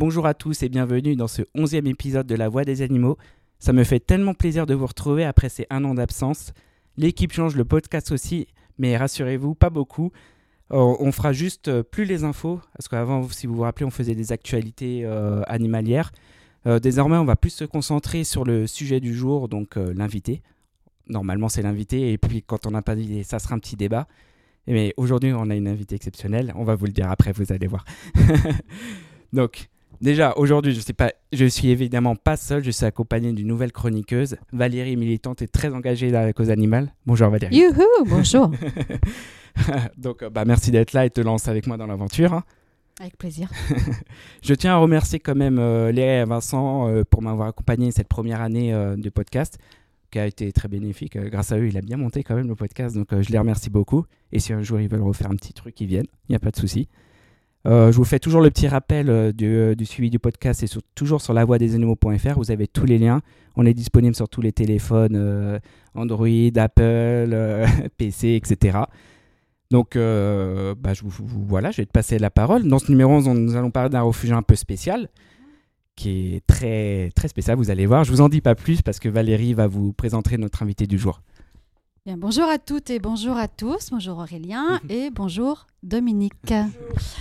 Bonjour à tous et bienvenue dans ce onzième épisode de La Voix des animaux. Ça me fait tellement plaisir de vous retrouver après ces un an d'absence. L'équipe change, le podcast aussi, mais rassurez-vous, pas beaucoup. Euh, on fera juste euh, plus les infos, parce qu'avant, si vous vous rappelez, on faisait des actualités euh, animalières. désormais, on va plus se concentrer sur le sujet du jour, donc l'invité. Normalement, c'est l'invité, et puis quand on n'a pas d'idée, ça sera un petit débat. Mais aujourd'hui, on a une invitée exceptionnelle. On va vous le dire après, vous allez voir. donc, Déjà, aujourd'hui, je sais pas, je suis évidemment pas seul, je suis accompagné d'une nouvelle chroniqueuse, Valérie, militante et très engagée dans la cause animale. Bonjour Valérie. Youhou, bonjour. Donc, euh, bah, merci d'être là et de te lancer avec moi dans l'aventure. Hein. Avec plaisir. je tiens à remercier quand même euh, Léa et Vincent euh, pour m'avoir accompagné cette première année de podcast qui a été très bénéfique. grâce à eux, il a bien monté quand même le podcast, donc je les remercie beaucoup. Et si un jour ils veulent refaire un petit truc, ils viennent, il n'y a pas de souci. Euh, je vous fais toujours le petit rappel euh, euh, du, suivi du podcast et sur, toujours sur lavoidesanimaux.fr. Vous avez tous les liens. On est disponible sur tous les téléphones Android, Apple, PC, etc. Donc, bah, je vous, voilà, je vais te passer la parole. Dans ce numéro 11, nous allons parler d'un refuge un peu spécial qui est très, très spécial. Vous allez voir. Je vous en dis pas plus parce que Valérie va vous présenter notre invité du jour. Bien, bonjour à toutes et bonjour à tous. Bonjour Aurélien et bonjour Dominique.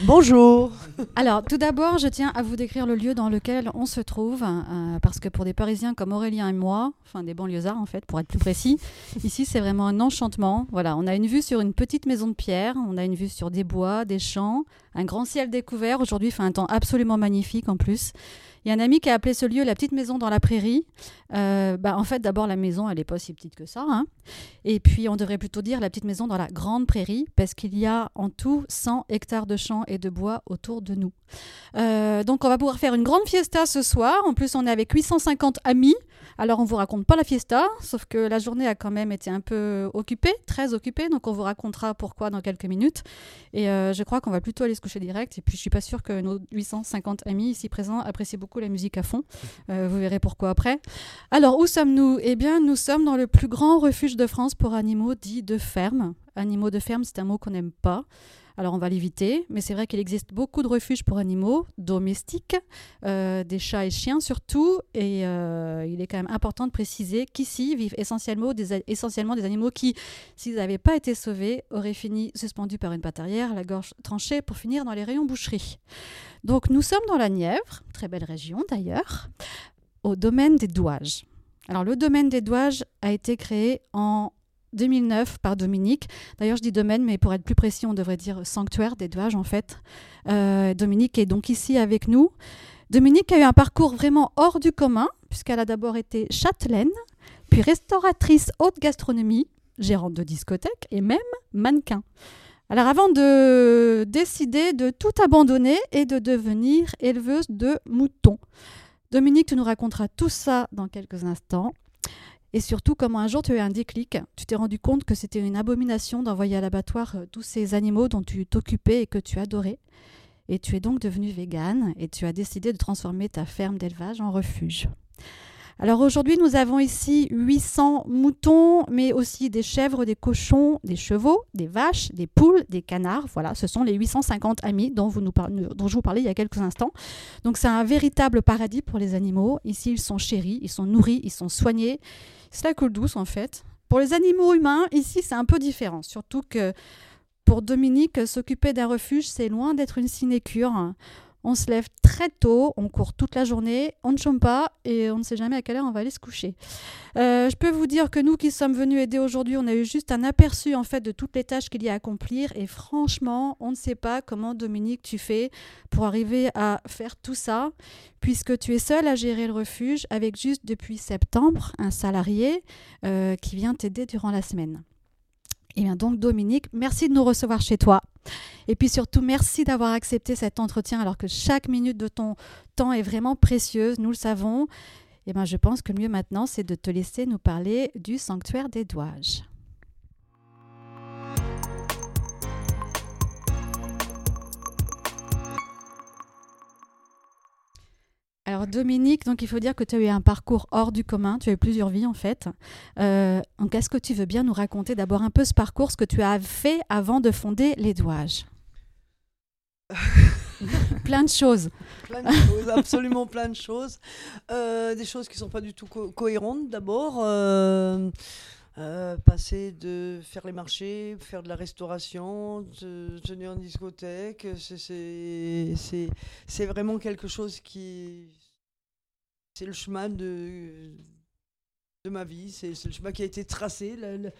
Bonjour. Alors, tout d'abord, je tiens à vous décrire le lieu dans lequel on se trouve, euh, parce que pour des Parisiens comme Aurélien et moi, enfin des banlieusards en fait, pour être plus précis, ici c'est vraiment un enchantement. Voilà, on a une vue sur une petite maison de pierre, on a une vue sur des bois, des champs, un grand ciel découvert. Aujourd'hui, il fait un temps absolument magnifique en plus. Il y a un ami qui a appelé ce lieu la petite maison dans la prairie. Euh, bah, en fait, d'abord, la maison, elle n'est pas si petite que ça. Hein. Et puis, on devrait plutôt dire la petite maison dans la grande prairie, parce qu'il y a en tout 100 hectares de champs et de bois autour de nous. Euh, donc on va pouvoir faire une grande fiesta ce soir. En plus, on est avec 850 amis. Alors on vous raconte pas la fiesta, sauf que la journée a quand même été un peu occupée, très occupée. Donc on vous racontera pourquoi dans quelques minutes. Et euh, je crois qu'on va plutôt aller se coucher direct. Et puis je suis pas sûre que nos 850 amis ici présents apprécient beaucoup la musique à fond. Euh, vous verrez pourquoi après. Alors où sommes-nous? Eh bien, nous sommes dans le plus grand refuge de France pour animaux dits de ferme. Animaux de ferme, c'est un mot qu'on n'aime pas. Alors on va l'éviter, mais c'est vrai qu'il existe beaucoup de refuges pour animaux domestiques, euh, des chats et chiens surtout, et euh, il est quand même important de préciser qu'ici vivent essentiellement des, essentiellement des animaux qui, s'ils n'avaient pas été sauvés, auraient fini suspendus par une patte arrière, la gorge tranchée pour finir dans les rayons boucherie. Donc nous sommes dans la Nièvre, très belle région d'ailleurs, au domaine des Douages. Alors le domaine des Douages a été créé en 2009 par Dominique. D'ailleurs, je dis domaine, mais pour être plus précis, on devrait dire sanctuaire des en fait. Euh, Dominique est donc ici avec nous. Dominique a eu un parcours vraiment hors du commun, puisqu'elle a d'abord été châtelaine, puis restauratrice haute gastronomie, gérante de discothèque et même mannequin. Alors avant de décider de tout abandonner et de devenir éleveuse de moutons. Dominique, tu nous raconteras tout ça dans quelques instants. Et surtout, comment un jour tu as eu un déclic, tu t'es rendu compte que c'était une abomination d'envoyer à l'abattoir euh, tous ces animaux dont tu t'occupais et que tu adorais. Et tu es donc devenu végane et tu as décidé de transformer ta ferme d'élevage en refuge. Alors aujourd'hui, nous avons ici 800 moutons, mais aussi des chèvres, des cochons, des chevaux, des vaches, des poules, des canards. Voilà, ce sont les 850 amis dont, dont je vous parlais il y a quelques instants. Donc c'est un véritable paradis pour les animaux. Ici, ils sont chéris, ils sont nourris, ils sont soignés. C'est la coule douce en fait. Pour les animaux humains, ici, c'est un peu différent. Surtout que pour Dominique, s'occuper d'un refuge, c'est loin d'être une sinécure. On se lève très tôt, on court toute la journée, on ne chôme pas et on ne sait jamais à quelle heure on va aller se coucher. Euh, je peux vous dire que nous qui sommes venus aider aujourd'hui, on a eu juste un aperçu en fait de toutes les tâches qu'il y a à accomplir et franchement, on ne sait pas comment Dominique tu fais pour arriver à faire tout ça puisque tu es seul à gérer le refuge avec juste depuis septembre un salarié euh, qui vient t'aider durant la semaine. Et eh bien donc Dominique, merci de nous recevoir chez toi. Et puis surtout, merci d'avoir accepté cet entretien alors que chaque minute de ton temps est vraiment précieuse, nous le savons. Et eh bien je pense que le mieux maintenant, c'est de te laisser nous parler du sanctuaire des Douages. Alors Dominique, donc il faut dire que tu as eu un parcours hors du commun, tu as eu plusieurs vies en fait. Euh, donc est-ce que tu veux bien nous raconter d'abord un peu ce parcours, ce que tu as fait avant de fonder les Douages? Plein de choses. Plein de choses, absolument plein de choses. Euh, des choses qui ne sont pas du tout co- cohérentes d'abord. euh, euh, passer de faire les marchés, faire de la restauration, de tenir en discothèque, c'est vraiment quelque chose qui... C'est le chemin de, de ma vie, c'est le chemin qui a été tracé. la- la-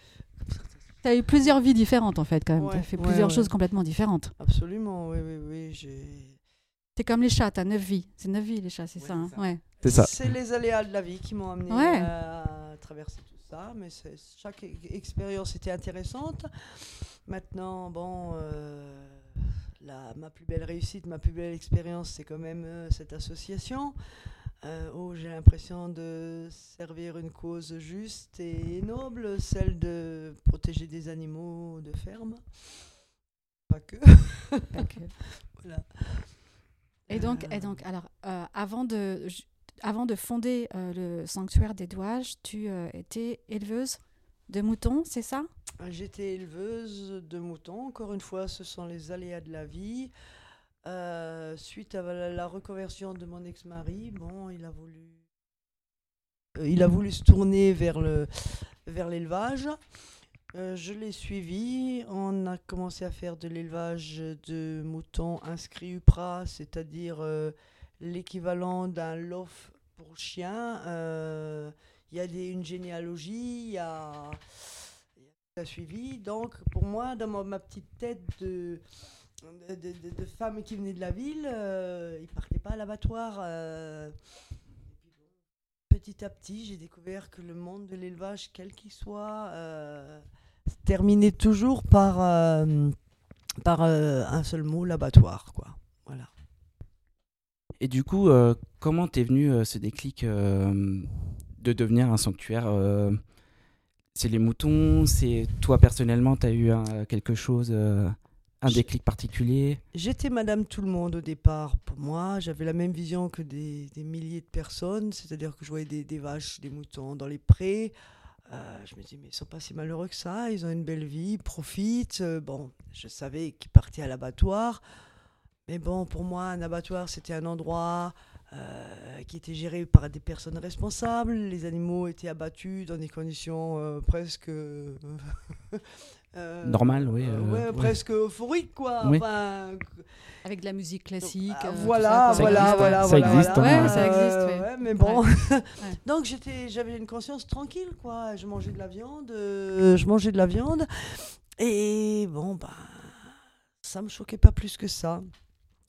Tu as eu plusieurs vies différentes en fait quand même. tu Ouais, as fait ouais, plusieurs ouais. choses complètement différentes. Absolument, oui, oui, oui. j'ai- C'est comme les chats, tu as neuf vies. C'est neuf vies les chats, c'est Ouais, ça, hein c'est ça. Ouais. C'est ça. C'est les aléas de la vie qui m'ont amené Ouais. à traverser tout ça, mais chaque e- expérience était intéressante. Maintenant, bon, euh, la, ma plus belle réussite, ma plus belle expérience, c'est quand même euh, cette association euh, où j'ai l'impression de servir une cause juste et noble, celle de protéger des animaux de ferme. Pas que. Pas que. Voilà. Et donc, Euh, et donc alors, euh, avant, de, avant de fonder euh, le sanctuaire des douages, tu euh, étais éleveuse de moutons, c'est ça? J'étais éleveuse de moutons. Encore une fois, ce sont les aléas de la vie. Euh, suite à la, reconversion de mon ex-mari, bon, il a voulu, euh, il a voulu se tourner vers le, vers l'élevage. Euh, je l'ai suivi. On a commencé à faire de l'élevage de moutons inscrits UPRA, c'est-à-dire l'équivalent d'un lof pour chien. Il y a des, une généalogie, il y a, y a suivi. Donc, pour moi, dans ma petite tête de, de, de- de- de femme qui venait de la ville, euh, il partait pas à l'abattoir. euh. Petit à petit, j'ai découvert que le monde de l'élevage, quel qu'il soit, euh, se terminait toujours par, euh, par un seul mot, l'abattoir. Quoi. Voilà. Et du coup, comment t'es venu ce déclic de devenir un sanctuaire C'est les moutons C'est toi personnellement, t'as eu un- quelque chose, un déclic particulier J'étais Madame Tout le Monde au départ. Pour moi, j'avais la même vision que des, des milliers de personnes, c'est-à-dire que je voyais des, des vaches, des moutons dans les prés. Euh, je me dis, mais ils sont pas si malheureux que ça, ils ont une belle vie, ils profitent. Euh, bon, je savais qu'ils partaient à l'abattoir. Mais bon, pour moi, un abattoir, c'était un endroit euh, qui était géré par des personnes responsables. Les animaux étaient abattus dans des conditions presque... euh, Normal, oui, euh, euh, ouais, ouais. presque euphorique, quoi. Oui. Enfin, Avec de la musique classique. ah, euh, voilà, ça, voilà, existe, voilà, ça voilà, existe, voilà. hein. Ouais, ça existe, Euh, ouais. mais bon. Ouais. Donc j'étais, j'avais une conscience tranquille, quoi. Je mangeais de la viande, euh, je mangeais de la viande, et bon, bah, ça me choquait pas plus que ça.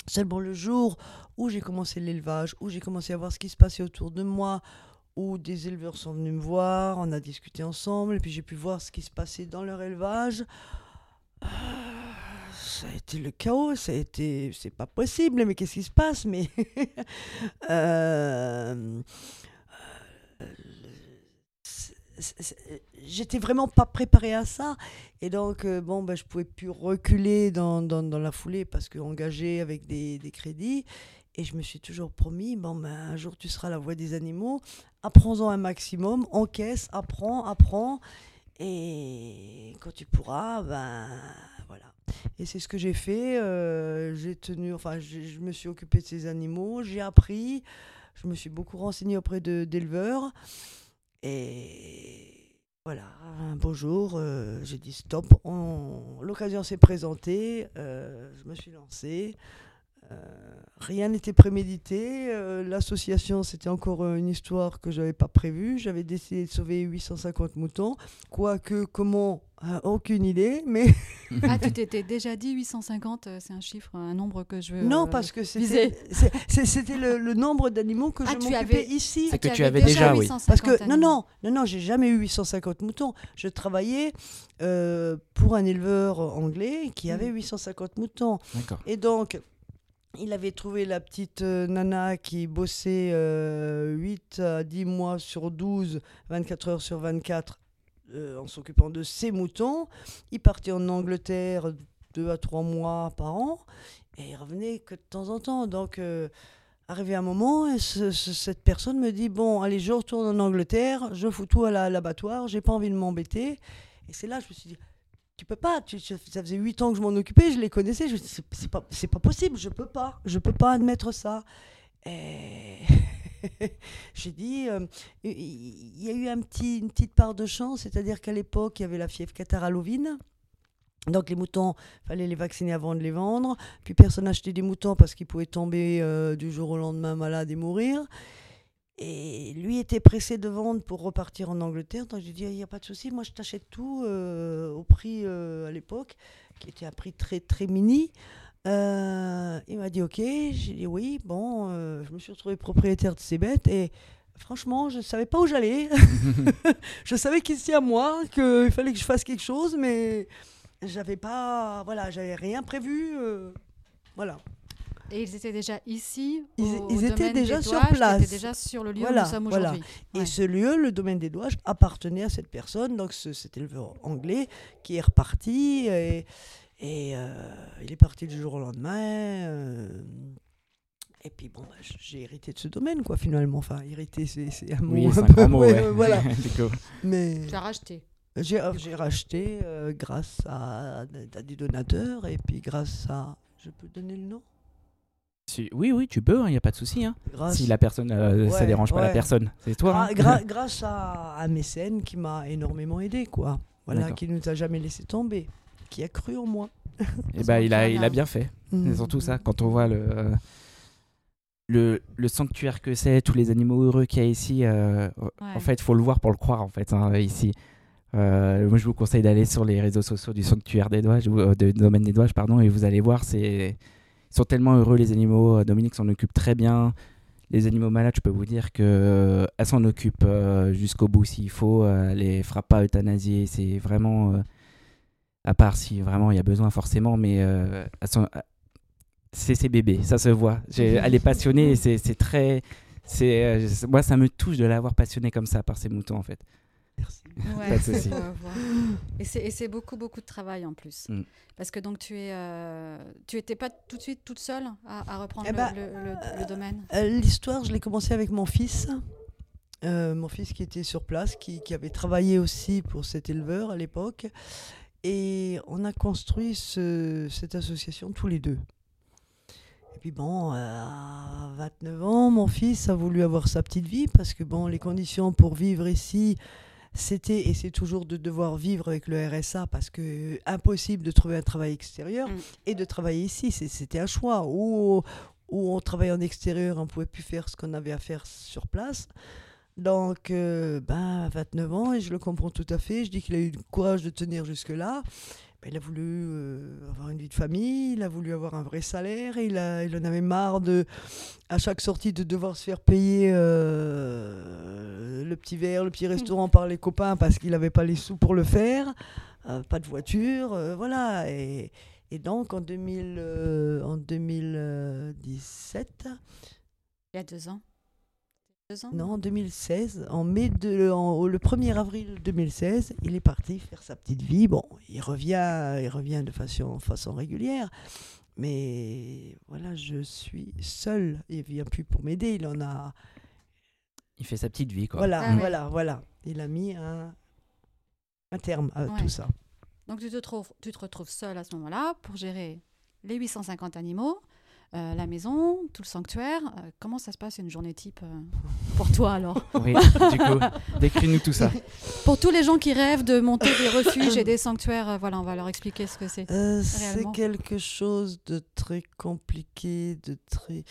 Seulement le jour où j'ai commencé l'élevage, où j'ai commencé à voir ce qui se passait autour de moi, où des éleveurs sont venus me voir, on a discuté ensemble, et puis j'ai pu voir ce qui se passait dans leur élevage. euh, Ça a été le chaos, ça a été, c'est pas possible, mais qu'est-ce qui se passe Mais euh, euh, j'étais vraiment pas préparée à ça, et donc euh, bon, ben, je pouvais plus reculer dans, la foulée parce que engagé avec des, des crédits. Et je me suis toujours promis, bon, ben, un jour tu seras la voix des animaux, apprends-en un maximum, encaisse, apprends, apprends, et quand tu pourras, ben voilà. Et c'est ce que j'ai fait. euh, j'ai tenu, enfin, je me suis occupé de ces animaux, j'ai appris, je me suis beaucoup renseignée auprès d'éleveurs, et voilà, un beau jour, euh, j'ai dit stop, on- l'occasion s'est présentée, euh, je me suis lancée. Euh, rien n'était prémédité. euh, L'association, c'était encore euh, une histoire que j'avais pas prévue. J'avais décidé de sauver 850 moutons. Quoique, comment? Euh, Aucune idée. Mais Ah, tu t'étais déjà dit 850, euh, c'est un chiffre, un nombre que je veux. non, parce que c'était le, le nombre d'animaux que Ah, je m'occupais avais- ici. C'est que tu avais déjà, oui. 850 Parce que non, animaux. non, non, non, j'ai jamais eu 850 moutons. Je travaillais euh, pour un éleveur anglais qui avait Mm. 850 moutons. D'accord. Et donc, il avait trouvé la petite euh, nana qui bossait euh, 8 à 10 mois sur 12, 24 heures sur 24, euh, en s'occupant de ses moutons. Il partait en Angleterre 2 à 3 mois par an et il revenait que de temps en temps. Donc, euh, arrivé un moment, ce- ce- cette personne me dit Bon, allez, je retourne en Angleterre, je fous tout à l'abattoir, j'ai pas envie de m'embêter. Et c'est là que je me suis dit tu peux pas. Tu, ça faisait huit ans que je m'en occupais, je les connaissais. C'est pas, c'est pas possible, je peux pas. Je peux pas admettre ça. Et j'ai dit, euh, il y a eu un petit, une petite part de chance, c'est-à-dire qu'à l'époque, il y avait la fièvre cataralovine. Donc les moutons, fallait les vacciner avant de les vendre. Puis personne n'achetait des moutons parce qu'ils pouvaient tomber euh, du jour au lendemain malades et mourir. Et lui était pressé de vendre pour repartir en Angleterre. Donc j'ai dit, il n'y a pas de souci, moi je t'achète tout euh, au prix euh, à l'époque, qui était un prix très très mini. Euh, il m'a dit ok, j'ai dit oui, bon, je me suis retrouvé propriétaire de ces bêtes et franchement, je ne savais pas où j'allais. je savais qu'ici à moi, qu'il fallait que je fasse quelque chose, mais j'avais pas, voilà, j'avais rien prévu. voilà. Et ils étaient déjà ici Ils- au- ils au étaient des déjà sur place. étaient déjà sur le lieu Voilà, où nous sommes voilà. aujourd'hui. Et Ouais. ce lieu, le domaine des Douages, appartenait à cette personne, donc ce- cet éleveur anglais qui est reparti. Et, et, euh, il est parti du jour au lendemain. euh, et puis bon, bah, j'ai hérité de ce domaine, quoi, finalement. Enfin, hérité, c'est un mot Oui, c'est un un peu- mot, ouais, ouais. euh, voilà. Mais Tu l'as racheté. j'ai j'ai racheté euh, grâce à, à des donateurs et puis grâce à. Je peux donner le nom? Oui, oui, tu peux, il n'y a pas de souci. Hein. grâce, Si la personne, euh, ça Ouais, dérange pas la personne, c'est toi. Hein. gra- grâce à un mécène qui m'a énormément aidé, quoi. Voilà, qui nous a jamais laissé tomber, qui a cru en moi. Et bah, il a, il a Bien. fait. Mm. C'est surtout ça, quand on voit le, euh, le, le sanctuaire que c'est, tous les animaux heureux qu'il y a ici, euh, en fait, il faut le voir pour le croire, en fait, hein, ici. Euh, moi, je vous conseille d'aller sur les réseaux sociaux du sanctuaire des doigts, du domaine des doigts, pardon, et vous allez voir, c'est, ils sont tellement heureux, les animaux. Dominique s'en occupe très bien. Les animaux malades, je peux vous dire que euh, elle s'en occupe euh, jusqu'au bout s'il faut. euh, elle les fera pas euthanasier. C'est vraiment, euh, à part si vraiment il y a besoin forcément, mais euh, c'est ses bébés, ça se voit. Elle est passionnée et c'est très. euh, moi, ça me touche de l'avoir passionnée comme ça par ces moutons, en fait. Merci. Ouais, Pas de souci. Et c'est- beaucoup, beaucoup de travail en plus. Mm. Parce que donc tu es, euh, tu étais pas tout de suite toute seule à, à reprendre Eh le, ben, le- le- le domaine? Euh, L'histoire, je l'ai commencé avec mon fils. Euh, mon fils qui était sur place, qui, qui avait travaillé aussi pour cet éleveur à l'époque. Et on a construit ce- cette association tous les deux. Et puis bon, à 29 ans, mon fils a voulu avoir sa petite vie parce que bon, les conditions pour vivre ici, c'était et c'est toujours de devoir vivre avec le RSA parce que impossible de trouver un travail extérieur Mm. et de travailler ici. C'était un choix. Ou, ou on travaillait en extérieur, on pouvait plus faire ce qu'on avait à faire sur place. Donc, euh, ben, à 29 ans, et je le comprends tout à fait. Je dis qu'il a eu le courage de tenir jusque-là. Ben, il a voulu euh, avoir une vie de famille, il a voulu avoir un vrai salaire, il, a, il en avait marre de, à chaque sortie de devoir se faire payer euh, le petit verre, le petit restaurant par les copains parce qu'il n'avait pas les sous pour le faire, euh, pas de voiture, voilà. Et, et donc en, 2000, euh, en 2017, Il y a deux ans. Deux ans? Non, en 2016, en mai de, en- au- le 1er avril 2016, il est parti faire sa petite vie. Bon, il revient, il revient de façon, façon régulière. Mais voilà, je suis seule. Il vient plus pour m'aider. Il en a. Il fait sa petite vie, quoi. Voilà, Ah ouais. voilà, voilà. Il a mis un, un terme à Ouais. tout ça. Donc tu te, trouves, tu te retrouves seule à ce moment-là pour gérer les 850 animaux, euh, la maison, tout le sanctuaire. Euh, comment ça se passe une journée type euh, pour toi alors? Oui, du coup, décris-nous tout ça. Pour tous les gens qui rêvent de monter des refuges et des sanctuaires, euh, voilà, on va leur expliquer ce que c'est. Euh, c'est quelque chose de très compliqué, de très,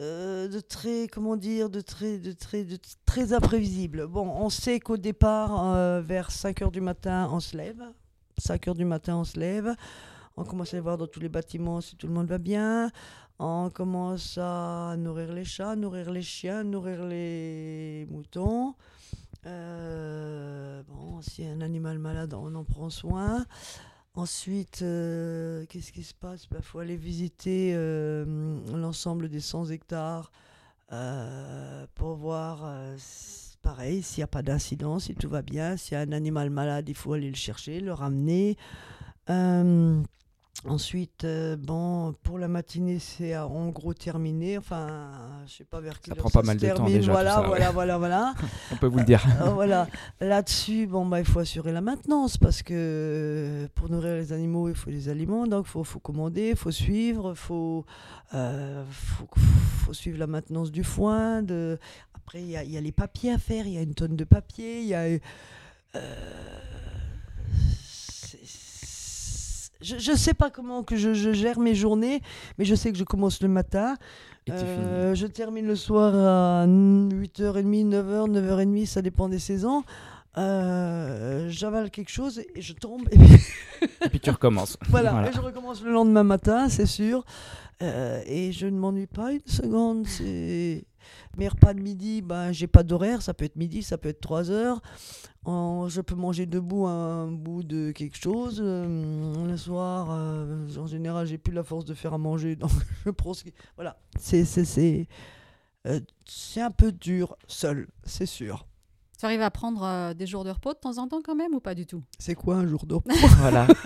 euh, de très, comment dire, de très, de très, de très imprévisible. Bon, on sait qu'au départ, euh, vers 5 heures du matin, on se lève. 5 heures du matin, on se lève. On commence à voir dans tous les bâtiments si tout le monde va bien. On commence à nourrir les chats, nourrir les chiens, nourrir les moutons. Euh, bon, a un animal malade, on en prend soin. Ensuite, euh, qu'est-ce qui se passe? Il faut aller visiter euh, l'ensemble des 100 hectares euh, pour voir, pareil, s'il n'y a pas d'incident, si tout va bien. S'il y a un animal malade, il faut aller le chercher, le ramener. Ensuite, euh, bon, pour la matinée, c'est en gros terminé. Enfin, je sais pas vers quelle prend heure pas se mal de temps termine. tout Voilà, ça, ouais. voilà, voilà, voilà. On peut vous le dire. Euh, voilà. Là-dessus, bon, bah, il faut assurer la maintenance parce que euh, pour nourrir les animaux, il faut des aliments. Donc, il faut, faut commander, il faut suivre, il faut, euh, faut, faut suivre la maintenance du foin. De... Après, il y y a les papiers à faire. Il y a une tonne de papier. Il y a. je, je sais pas comment que je, je gère mes journées, mais je sais que je commence le matin. Euh, je termine le soir à 8h30, 9h, 9h30, ça dépend des saisons. Euh, J'avale quelque chose et je tombe. Et puis, finis. Et puis tu recommences. voilà, Voilà. et je recommence le lendemain matin, c'est sûr. Euh, et je ne m'ennuie pas une seconde. Mes repas de midi, ben, j'ai pas d'horaire, ça peut être midi, ça peut être 3 heures. En- je peux manger debout un bout de quelque chose. Euh, le soir, euh, en général, j'ai plus la force de faire à manger, donc je prends ce qui- Voilà, c'est c'est c'est euh, c'est un peu dur seul, c'est sûr. Tu arrives à prendre euh, des jours de repos de temps en temps quand même ou pas du tout? C'est quoi un jour d'eau Voilà.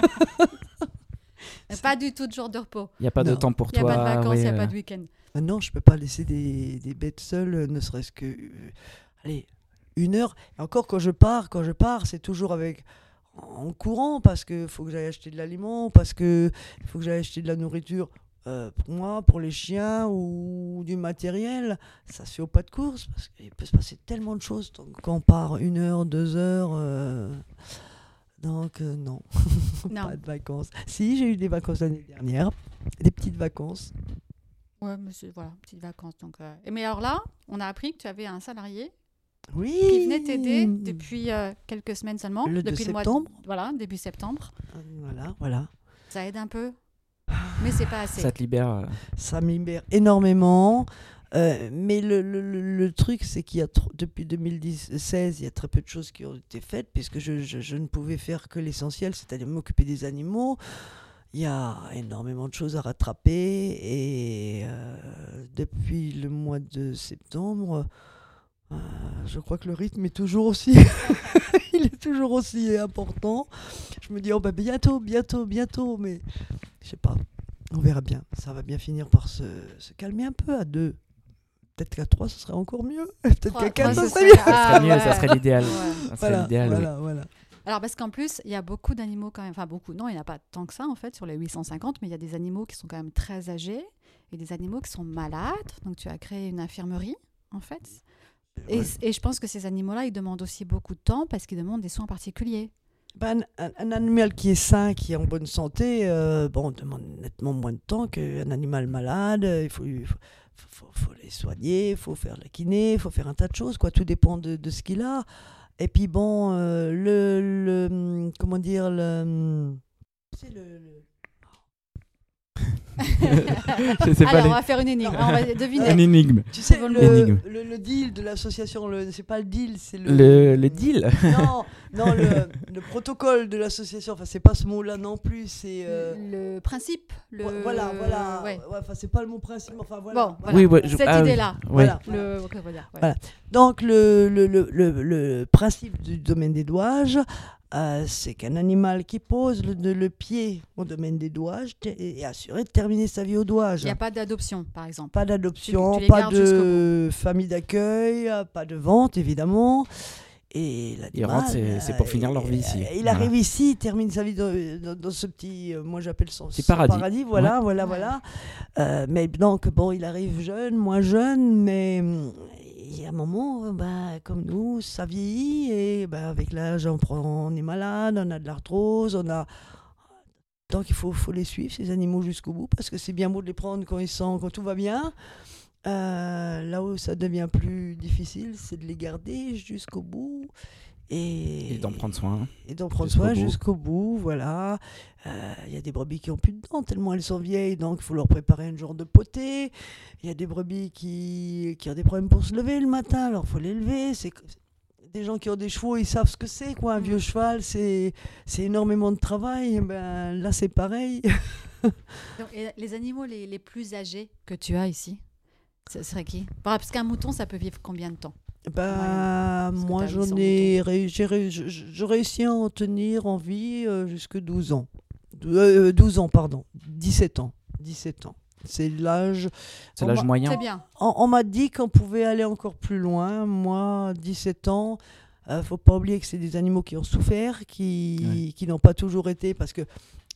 Euh, Pas du tout de jours de repos. Il n'y a pas de Non. temps pour Il n'y a toi. pas de vacances, il ouais, n'y a pas de week-end. Maintenant, je peux pas laisser des, des bêtes seules, ne serait-ce que, allez, une heure. Et encore, quand je pars, quand je pars, c'est toujours avec en courant parce que faut que j'aille acheter de l'aliment, parce que faut que j'aille acheter de la nourriture euh, pour moi, pour les chiens ou du matériel. Ça se fait au pas de course parce qu'il peut se passer tellement de choses donc, quand on part une heure, deux heures. euh, donc euh, non, Non. pas de vacances. Si j'ai eu des vacances l'année dernière, des petites vacances. Ouais, c'est- voilà, petites vacances. Donc, mais alors là, on a appris que tu avais un salarié Oui. qui venait t'aider depuis euh, quelques semaines seulement. Le 2 depuis mois de- septembre. Voilà, début septembre. Voilà, voilà. Ça aide un peu, mais c'est pas assez. Ça te libère. euh, Ça me libère énormément. Euh, mais le, le- le- truc, c'est qu'il y a trop- depuis 2016, il y a très peu de choses qui ont été faites, puisque je, je- je ne pouvais faire que l'essentiel, c'est-à-dire m'occuper des animaux. Il y a énormément de choses à rattraper. Et euh, depuis le mois de septembre, euh, je crois que le rythme est toujours aussi. il est toujours aussi important. Je me dis, oh bah bientôt, bientôt, bientôt. Mais je sais pas. On verra bien. Ça va bien finir par se, se calmer un peu à deux. Peut-être qu'à trois, ce serait encore mieux. Peut-être qu'à quatre, ce serait mieux. Ça Ah, serait mieux, ouais. ça serait l'idéal. Ouais. Voilà, oui. voilà. Alors parce qu'en plus, il y a beaucoup d'animaux quand même, enfin beaucoup, non, il n'y en a pas tant que ça en fait sur les 850, mais il y a des animaux qui sont quand même très âgés et des animaux qui sont malades. Donc tu as créé une infirmerie en fait. Et, Ouais. et je pense que ces animaux-là, ils demandent aussi beaucoup de temps parce qu'ils demandent des soins particuliers. Ben, un, un animal qui est sain, qui est en bonne santé, euh, bon, demande nettement moins de temps qu'un animal malade. Il faut, il faut, faut- faut les soigner, il faut faire la kiné, il faut faire un tas de choses. Quoi. Tout dépend de, de ce qu'il a. Et puis bon, euh, le, le, hum, comment dire, le, hum, c'est le, le- Je sais pas Alors les- on va faire une énigme, on va deviner. Une énigme. tu sais, le, L'énigme. le, le deal de l'association, c'est pas le deal, c'est le, Le, le deal non, non, le, le protocole de l'association. Enfin, c'est pas ce mot-là non plus. C'est euh, Le principe, le... Voilà, voilà. Ouais. Ouais, enfin, c'est pas le mot principe. Enfin, voilà. Bon, voilà. voilà. Oui, ouais, je- Cette ah idée-là. Ouais. Voilà. Donc, le, le, le, le, le principe du domaine des douages, euh, c'est qu'un animal qui pose le, pied au domaine des douages est assuré de terminer sa vie au douage. Il n'y a pas d'adoption, par exemple. Pas d'adoption, Tu- tu les pas de famille d'accueil, euh, pas de vente, évidemment. Et l'animal, rentrent, c'est- c'est pour finir leur vie ici. euh, Il Voilà. arrive ici, il termine sa vie dans, dans- dans ce petit, euh, moi j'appelle son, son paradis. voilà, voilà, Ouais. voilà. Euh, mais donc, bon, il arrive jeune, moins jeune, mais y a un moment, euh, bah, comme nous, ça vieillit et bah, avec l'âge, on, on est malade, on a de l'arthrose, on a. Donc il faut, faut les suivre, ces animaux, jusqu'au bout, parce que c'est bien beau de les prendre quand ils sont, quand tout va bien. Euh, là où ça devient plus difficile, c'est de les garder jusqu'au bout et, Et d'en prendre soin. et d'en prendre jusqu'au soin bout. jusqu'au bout. Voilà. Euh, Il y a des brebis qui ont plus de dents tellement elles sont vieilles, donc il faut leur préparer un genre de potée. Il y a des brebis qui, qui ont des problèmes pour se lever le matin, alors il faut les lever. C'est des gens qui ont des chevaux, ils savent ce que c'est quoi un vieux cheval, c'est c'est énormément de travail. Eh Ben là c'est pareil. Donc, et les animaux les, les plus âgés que tu as ici, ce serait qui? Parce qu'un mouton, ça peut vivre combien de temps? Bah, moi, j'en 800 ai, ré- j'ai ré- je- je- je réussis à en tenir en vie euh, jusque 12 ans. Euh, 12 ans, pardon. 17 ans. 17 ans. C'est l'âge. C'est l'âge m'a- moyen. C'est bien. On, on m'a dit qu'on pouvait aller encore plus loin. Moi, 17 ans, euh, faut pas oublier que c'est des animaux qui ont souffert, qui, Ouais. qui n'ont pas toujours été. Parce que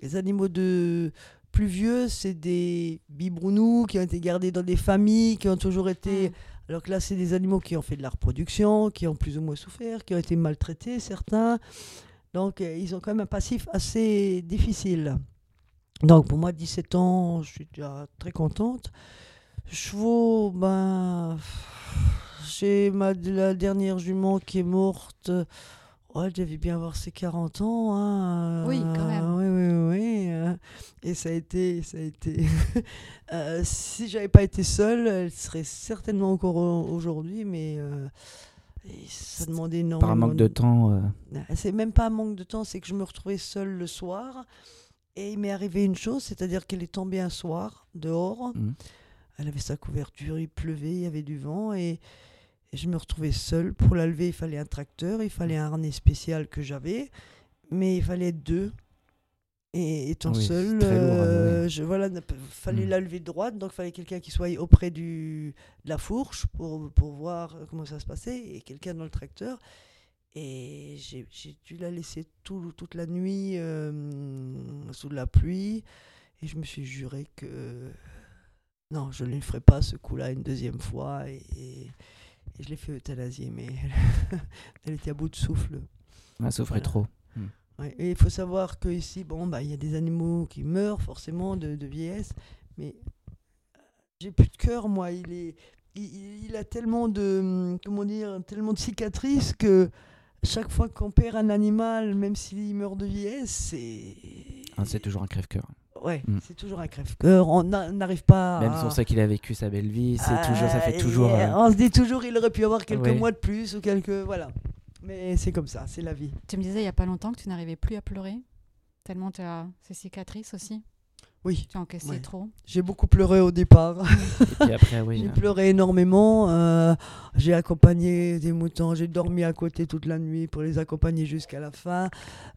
les animaux de plus vieux, c'est des bibrounous qui ont été gardés dans des familles, qui ont toujours été. Mm. Alors que là, c'est des animaux qui ont fait de la reproduction, qui ont plus ou moins souffert, qui ont été maltraités, certains. Donc, euh, ils ont quand même un passif assez difficile. Donc, pour moi, 17 ans, je suis déjà très contente. Chevaux, ben. J'ai ma, la dernière jument qui est morte. Ouais, elle devait bien avoir ses 40 ans. hein, Oui, quand même. euh, Oui, oui, oui. euh, Et ça a été. Ça a été euh, si j'avais pas été seule, elle serait certainement encore au- aujourd'hui, mais. euh, ça demandait énormément. Par un manque de temps. euh, C'est même pas un manque de temps, c'est que je me retrouvais seule le soir. Et il m'est arrivé une chose, c'est-à-dire qu'elle est tombée un soir dehors. Mhm. Elle avait sa couverture, il pleuvait, il y avait du vent. Et, et je me retrouvais seule. Pour la lever, il fallait un tracteur, il fallait un harnais spécial que j'avais. Mais il fallait deux. Et étant Oui, seule, très lourd à euh, je, voilà, il fallait Mm. la lever droite. Donc il fallait quelqu'un qui soit auprès du, de la fourche pour, pour voir comment ça se passait. Et quelqu'un dans le tracteur. Et j'ai j'ai dû la laisser tout- toute la nuit euh, sous la pluie. Et je me suis juré que non, je ne le ferai pas ce coup-là une deuxième fois. Et, et- et je l'ai fait euthanasier, mais elle était à bout de souffle. Elle souffrait Voilà. trop. Ouais, Et il faut savoir qu'ici, bon, bah, il y a des animaux qui meurent forcément de, de vieillesse, mais euh, j'ai plus de cœur, moi. Il, est, il- a tellement de, hum, comment dire, tellement de cicatrices que chaque fois qu'on perd un animal, même s'il meurt de vieillesse, c'est. Ah, c'est toujours un crève-cœur. Ouais, Mm. c'est toujours un crève-cœur. On n'a- n'arrive pas Même à. si on sait qu'il a vécu sa belle vie, c'est Ah, toujours, ça fait toujours. euh, On se dit toujours, il aurait pu avoir quelques Ouais. mois de plus ou quelques. Voilà. Mais c'est comme ça, c'est la vie. Tu me disais il y a pas longtemps que tu n'arrivais plus à pleurer, tellement tu as ces cicatrices aussi. Oui, Tu as encaissé Ouais. trop. j'ai beaucoup pleuré au départ. Et puis après, oui. J'ai euh, pleuré énormément. euh, j'ai accompagné des moutons. J'ai dormi à côté toute la nuit pour les accompagner jusqu'à la fin.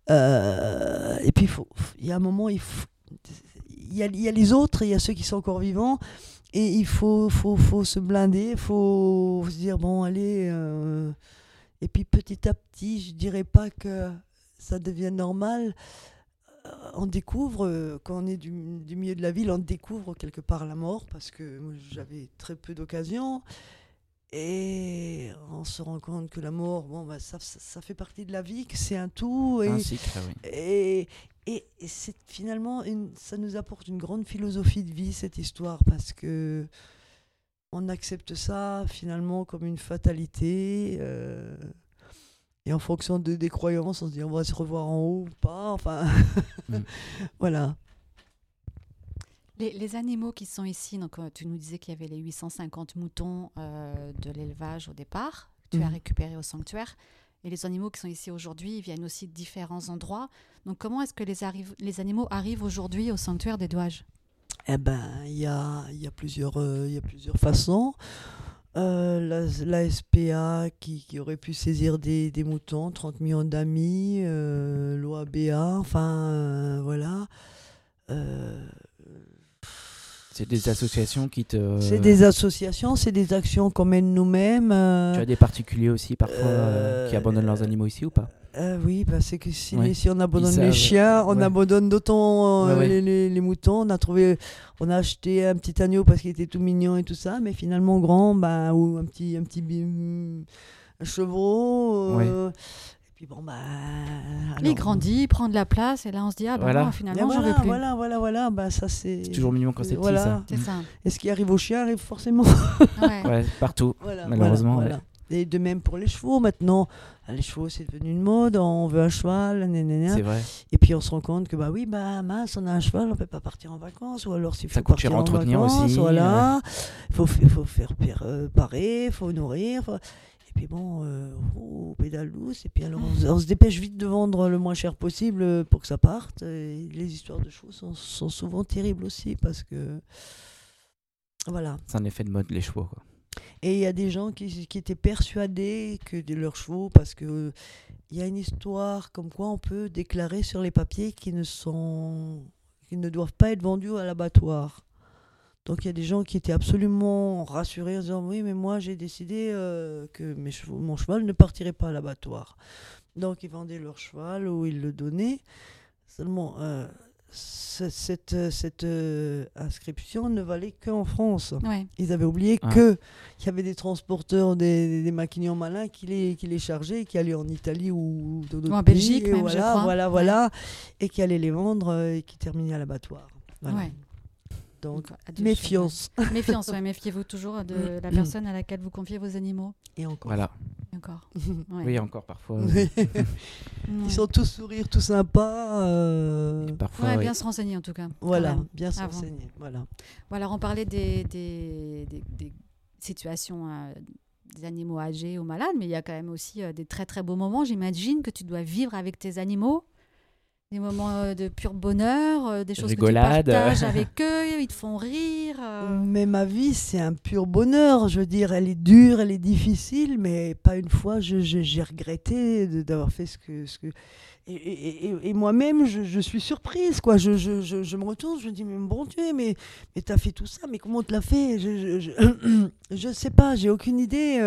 Euh, et puis, il faut- il y a un moment, il faut- il y a, il y a les autres, il y a ceux qui sont encore vivants. Et il faut, faut, faut se blinder, il faut se dire, bon, allez. euh, et puis petit à petit, je dirais pas que ça devient normal. On découvre, quand on est du, du milieu de la ville, on découvre quelque part la mort parce que j'avais très peu d'occasions. Et on se rend compte que la mort, bon, bah, ça, ça, ça fait partie de la vie, que c'est un tout. Et, un cycle, oui. et, et, et c'est finalement, une, ça nous apporte une grande philosophie de vie, cette histoire, parce que on accepte ça finalement comme une fatalité. euh, et en fonction de, des croyances, on se dit on va se revoir en haut ou pas. Enfin, Mm. voilà. Les, les animaux qui sont ici, donc euh, tu nous disais qu'il y avait les 850 moutons euh, de l'élevage au départ, que tu as Mhm. récupérés au sanctuaire. Et les animaux qui sont ici aujourd'hui, ils viennent aussi de différents endroits. Donc comment est-ce que les, les animaux arrivent aujourd'hui au sanctuaire des Douages? Eh ben, il y a, y, a plusieurs, euh, y a plusieurs façons. Euh, la, la SPA qui, qui aurait pu saisir des, des moutons, 30 millions d'amis, euh, l'OABA, enfin euh, voilà. C'est des associations qui te. c'est des associations, c'est des actions qu'on mène nous-mêmes. euh, Tu as des particuliers aussi parfois euh, qui Euh, abandonnent leurs animaux ici ou pas? Euh, oui, bah, c'est que si, Ouais. les- si on abandonne les chiens, on ouais. abandonne d'autant euh, Ouais. Les, les- les moutons. On a trouvé, on a acheté un petit agneau parce qu'il était tout mignon et tout ça, mais finalement grand, bah, ou un petit, un petit bi- un chevreau. euh, puis bon, bah. Il alors, grandit, il prend de la place, et là on se dit, ah ben Voilà. finalement, j'en voilà, veux plus. voilà, voilà, voilà, bah, ça c'est. C'est toujours mignon quand c'est petit, voilà. ça. C'est ça. Et ce qui arrive aux chiens arrive forcément. Ouais. Ouais, partout. Voilà, Malheureusement, voilà, voilà. Et de même pour les chevaux, maintenant, les chevaux c'est devenu une mode, on veut un cheval, nanana. C'est vrai. Et puis on se rend compte que bah oui, bah mince, on a un cheval, on peut pas partir en vacances, ou alors s'il faut Ça coûte cher partir à en entretenir vacances, aussi, Voilà, il faut, faut faire euh, parer, il faut nourrir. faut- Et puis bon, euh, oh, pédale douce. Et puis alors on, se- on se dépêche vite de vendre le moins cher possible euh, pour que ça parte. Et les histoires de chevaux sont, sont souvent terribles aussi parce que voilà. C'est un effet de mode, les chevaux. Quoi. Et il y a des gens qui, qui étaient persuadés que de leurs chevaux, parce que il y a une histoire comme quoi on peut déclarer sur les papiers qui ne sont qui ne doivent pas être vendus à l'abattoir. Donc il y a des gens qui étaient absolument rassurés en disant oui mais moi j'ai décidé euh, que mes chevaux- mon cheval ne partirait pas à l'abattoir. Donc ils vendaient leur cheval ou ils le donnaient. Seulement euh, ce- cette, euh, cette euh, inscription ne valait qu'en France. Ouais. Ils avaient oublié Ah. que qu'il y avait des transporteurs, des, des maquignons malins qui les, qui les chargeaient, qui allaient en Italie ou dans d'autres en pays, Belgique et même, je voilà, crois. Voilà, Ouais. voilà, et qui allaient les vendre euh, et qui terminaient à l'abattoir. Voilà. Ouais. Donc, méfiance. ouais. Méfiance, ouais, méfiez-vous toujours de la personne à laquelle vous confiez vos animaux. Et encore. Voilà. Et Encore. Ouais. Oui, encore parfois. Ouais. Ils sont tous sourires, tout sympas. euh, parfois, Ouais, oui. bien se renseigner en tout cas. Voilà, même. bien avant. s'enseigner. Voilà. Bon, alors on parlait des, des, des- des situations euh, des animaux âgés ou malades, mais il y a quand même aussi euh, des très très beaux moments. J'imagine que tu dois vivre avec tes animaux. Des moments euh, de pur bonheur, euh, des choses Rigolade. que tu partages avec eux, ils te font rire. euh. Mais ma vie, c'est un pur bonheur. Je veux dire, elle est dure, elle est difficile, mais pas une fois j'ai regretté d'avoir fait ce que. Ce que... Et, et- et- et moi-même, je, je suis surprise, quoi. Je, je- je- je me retourne, je me dis, mais bon Dieu, mais, mais t'as fait tout ça, mais comment tu l'as fait? Je je, je, je sais pas, j'ai aucune idée.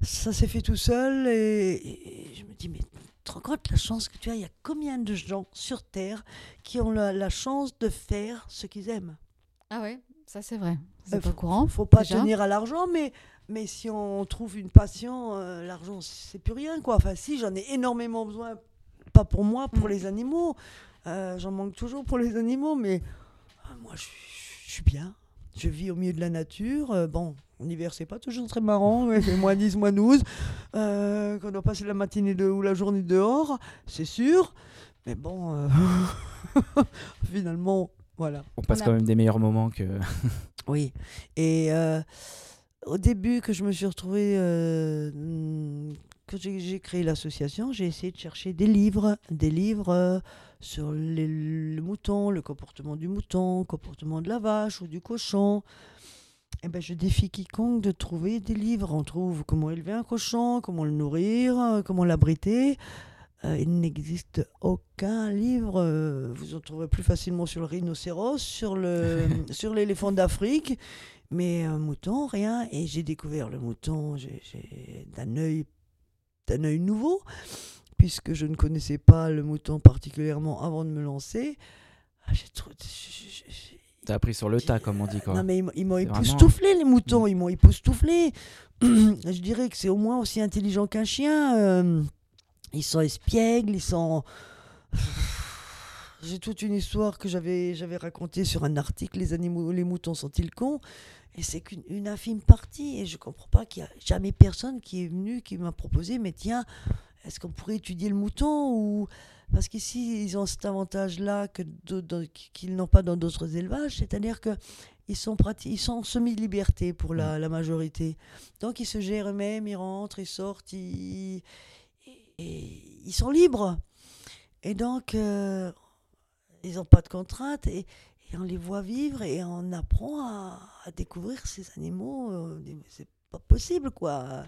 ça s'est fait tout seul, et, et je me dis, mais te rends compte la chance que tu as Il y a combien de gens sur Terre qui ont la, la chance de faire ce qu'ils aiment? Ah ouais, ça c'est vrai. C'est Euh, pas courant. faut pas déjà. tenir à l'argent, mais, mais si on trouve une passion, euh, l'argent, c'est plus rien, quoi. Enfin, si, j'en ai énormément besoin, pas pour moi, pour Mm. les animaux. Euh, j'en manque toujours pour les animaux, mais euh, moi, je suis bien. Je vis au milieu de la nature. Euh, bon, en hiver, c'est pas toujours très marrant. Il fait moins 10, moins 12. Euh, quand on doit passer la matinée de, ou la journée dehors, c'est sûr. Mais bon, euh, finalement, voilà. On passe On a- quand même des meilleurs moments que. Oui. Et euh, au début que je me suis retrouvée, euh, hmm, quand j'ai créé l'association, j'ai essayé de chercher des livres, des livres euh, sur les, le mouton, le comportement du mouton, le comportement de la vache ou du cochon. Eh ben, je défie quiconque de trouver des livres. On trouve comment élever un cochon, comment le nourrir, euh, comment l'abriter. Euh, il n'existe aucun livre. euh, vous en trouverez plus facilement sur le rhinocéros, sur le sur l'éléphant d'Afrique, mais un mouton, rien. Et j'ai découvert le mouton j'ai- d'un œil d'un œil nouveau, puisque je ne connaissais pas le mouton particulièrement avant de me lancer. Ah, j'ai j'ai- T'as appris sur le tas, comme on dit. Quoi. non, mais ils m'ont- ils m'ont vraiment- époustouflé, les moutons. Ils m'ont époustouflé. Je dirais que c'est au moins aussi intelligent qu'un chien. euh, ils sont espiègles, ils sont. J'ai toute une histoire que j'avais j'avais racontée sur un article Les animaux, les moutons sont-ils cons? Et c'est qu'une une infime partie. Et je comprends pas qu'il y a jamais personne qui est venu qui m'a proposé. Mais tiens, est-ce qu'on pourrait étudier le mouton ou parce qu'ici ils ont cet avantage-là que d'autres- dans- qu'ils n'ont pas dans d'autres élevages, c'est-à-dire que ils sont ils sont en semi-liberté pour la, la majorité. Donc ils se gèrent eux-mêmes, ils rentrent, ils sortent, ils, et ils sont libres. Et donc euh, ils n'ont pas de contraintes et, et on les voit vivre et on apprend à, à découvrir ces animaux. euh, c'est pas possible quoi.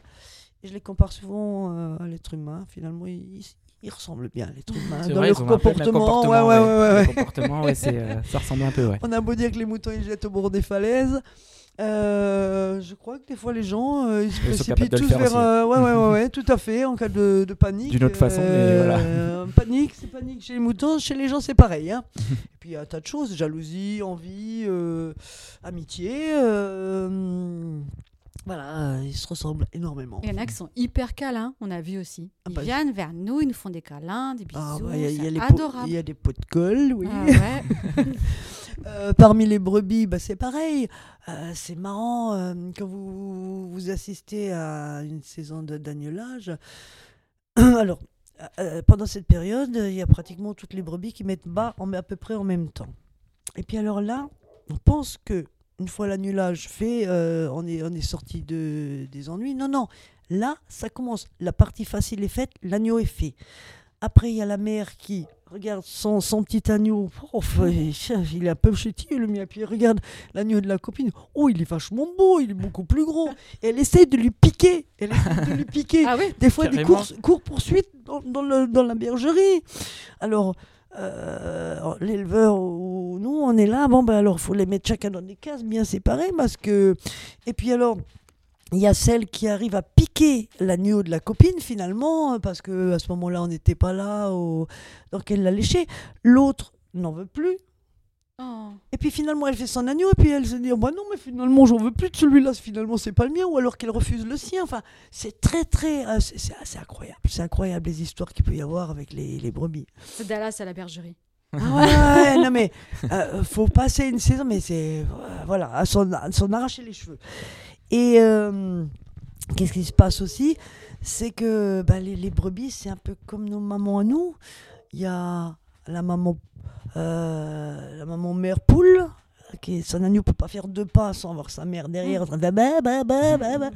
Et je les compare souvent euh, à l'être humain. Finalement, ils, ils ressemblent bien à l'être humain dans vrai, leur comportement. Ouais, ouais, ouais. ouais, ouais, Le ouais. comportement, ouais, euh, ça ressemble un peu, ouais. On a beau dire que les moutons ils jettent au bord des falaises. Euh, je crois que des fois les gens euh, ils se précipitent tous vers. euh, ouais, ouais, ouais, ouais, tout à fait, en cas de, de panique. D'une autre façon, mais voilà. euh, Panique, c'est panique chez les moutons, chez les gens c'est pareil. Hein. Et puis il y a un tas de choses jalousie, envie, amitié. Voilà, euh, ils se ressemblent énormément. Il y en a qui sont hyper câlins, on a vu aussi. Ah Ils bah, viennent vers nous, ils nous font des câlins, des bisous. Ah, bah, il y a- il y, a c'est les pots- adorable. il y a des pots de colle, oui. Ah ouais. Euh, parmi les brebis, bah, c'est pareil. Euh, c'est marrant quand vous, vous assistez à une saison de- d'agnelage. Alors, pendant cette période, il y a pratiquement toutes les brebis qui mettent bas en, à peu près en même temps. Et puis alors là, on pense que une fois l'agnelage fait, euh, on est, on est sorti de, des ennuis. Non, non. Là, ça commence. La partie facile est faite, l'agneau est fait. Après, il y a la mère qui regarde son, son petit agneau. Oh, il est un peu chétif, le mien. Puis regarde l'agneau de la copine. Oh, il est vachement beau, il est beaucoup plus gros. Et elle essaie de lui piquer. Elle essaie de lui piquer. Ah oui Des fois, des Carrément. courses, cours poursuites dans, dans, le- dans la bergerie. Alors, euh, l'éleveur ou nous, on est là. Bon, ben alors, il faut les mettre chacun dans des cases bien séparées. Parce que... Et puis alors, il y a celle qui arrive à piquer l'agneau de la copine, finalement, parce que à ce moment-là, on n'était pas là. Au... Donc, elle l'a léché. L'autre n'en veut plus. Oh. Et puis finalement, elle fait son agneau et puis elle se dit bah non, mais finalement, j'en veux plus de celui-là. Finalement, c'est pas le mien. Ou alors qu'elle refuse le sien. Enfin, c'est très très, euh, c'est incroyable. C'est incroyable les histoires qu'il peut y avoir avec les, les brebis. C'est Dallas à la bergerie. Ah ouais, non mais euh, faut passer une saison, mais c'est euh, voilà, à s'en arracher les cheveux. Et euh, qu'est-ce qui se passe aussi, c'est que bah, les, les brebis, c'est un peu comme nos mamans à nous. Il y a la maman, la maman mère poule. Qui, son agneau peut pas faire deux pas sans avoir sa mère derrière. en train de bah, bah, bah, bah, bah.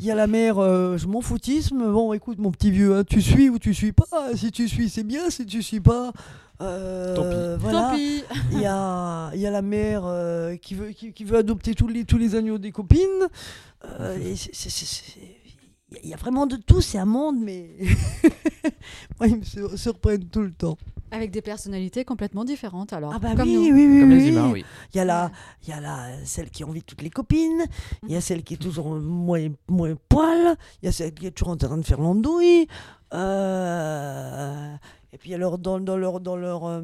Il y a la mère, euh, je m'en foutisme. Bon, écoute, mon petit vieux, hein, tu suis ou tu suis pas? Si tu suis, c'est bien. Si tu suis pas, euh, Tant pis. voilà. Tant pis. Il y a, il y a la mère euh, qui, veut, qui, qui veut adopter tous les, tous les agneaux des copines. Euh, et c'est- il y a- il y a vraiment de tout, c'est un monde, mais moi, ils me sur- surprennent tout le temps. Avec des personnalités complètement différentes, alors. Ah bah comme oui, nous. oui, oui, Comme oui, les oui. humains, oui. Il y a la, il y a la, celle qui a envie toutes les copines, il y a celle qui est toujours moins, moins poil, il y a celle qui est toujours en train de faire l'andouille. euh, et puis alors dans, dans leur, dans leur, euh,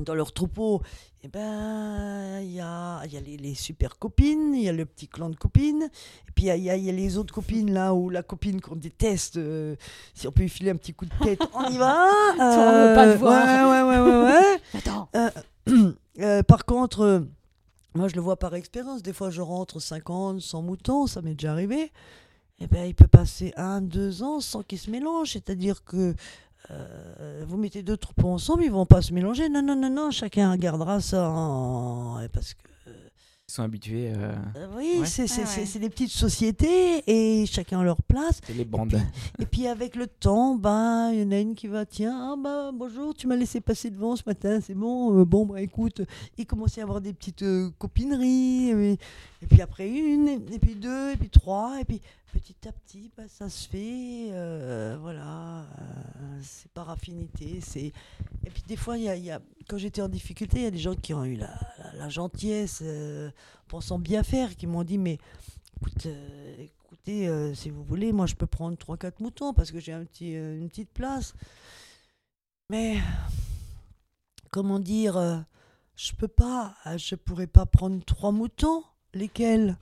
dans leur troupeau, eh ben, il y a, y a les, les super copines, il y a le petit clan de copines, et puis il y y y a les autres copines là où la copine qu'on déteste, euh, si on peut lui filer un petit coup de tête, on y va. on veut pas te Euh, voir. Ouais, ouais, ouais. Attends. Euh, par contre, euh, moi je le vois par expérience, des fois je rentre 50, 100 moutons, ça m'est déjà arrivé. Et ben, il peut passer un, deux ans sans qu'ils se mélangent. C'est-à-dire que euh, vous mettez deux troupeaux ensemble, ils vont pas se mélanger. Non, non, non, non, chacun gardera ça en- parce que Ils sont habitués. euh, euh, oui, Ouais. c'est c'est- Ah ouais. des petites sociétés et chacun a leur place. c'est les bandes. Et puis avec le temps, ben il y en a une qui va tiens, ah bah bonjour, tu m'as laissé passer devant ce matin, c'est bon. Euh, bon bah écoute, il commençait à avoir des petites euh, copineries, et, et puis après une, et puis deux, et puis trois, et puis petit à petit, bah, ça se fait, euh, voilà, euh, c'est par affinité, c'est. Et puis des fois, il y a, quand j'étais en difficulté, il y a des gens qui ont eu la, gentillesse, euh, pensant bien faire, qui m'ont dit mais euh, écoutez, si vous voulez, moi je peux prendre 3-4 moutons parce que j'ai un petit, une petite place. Mais, comment dire, je peux pas, je pourrais pas prendre trois moutons. Lesquels?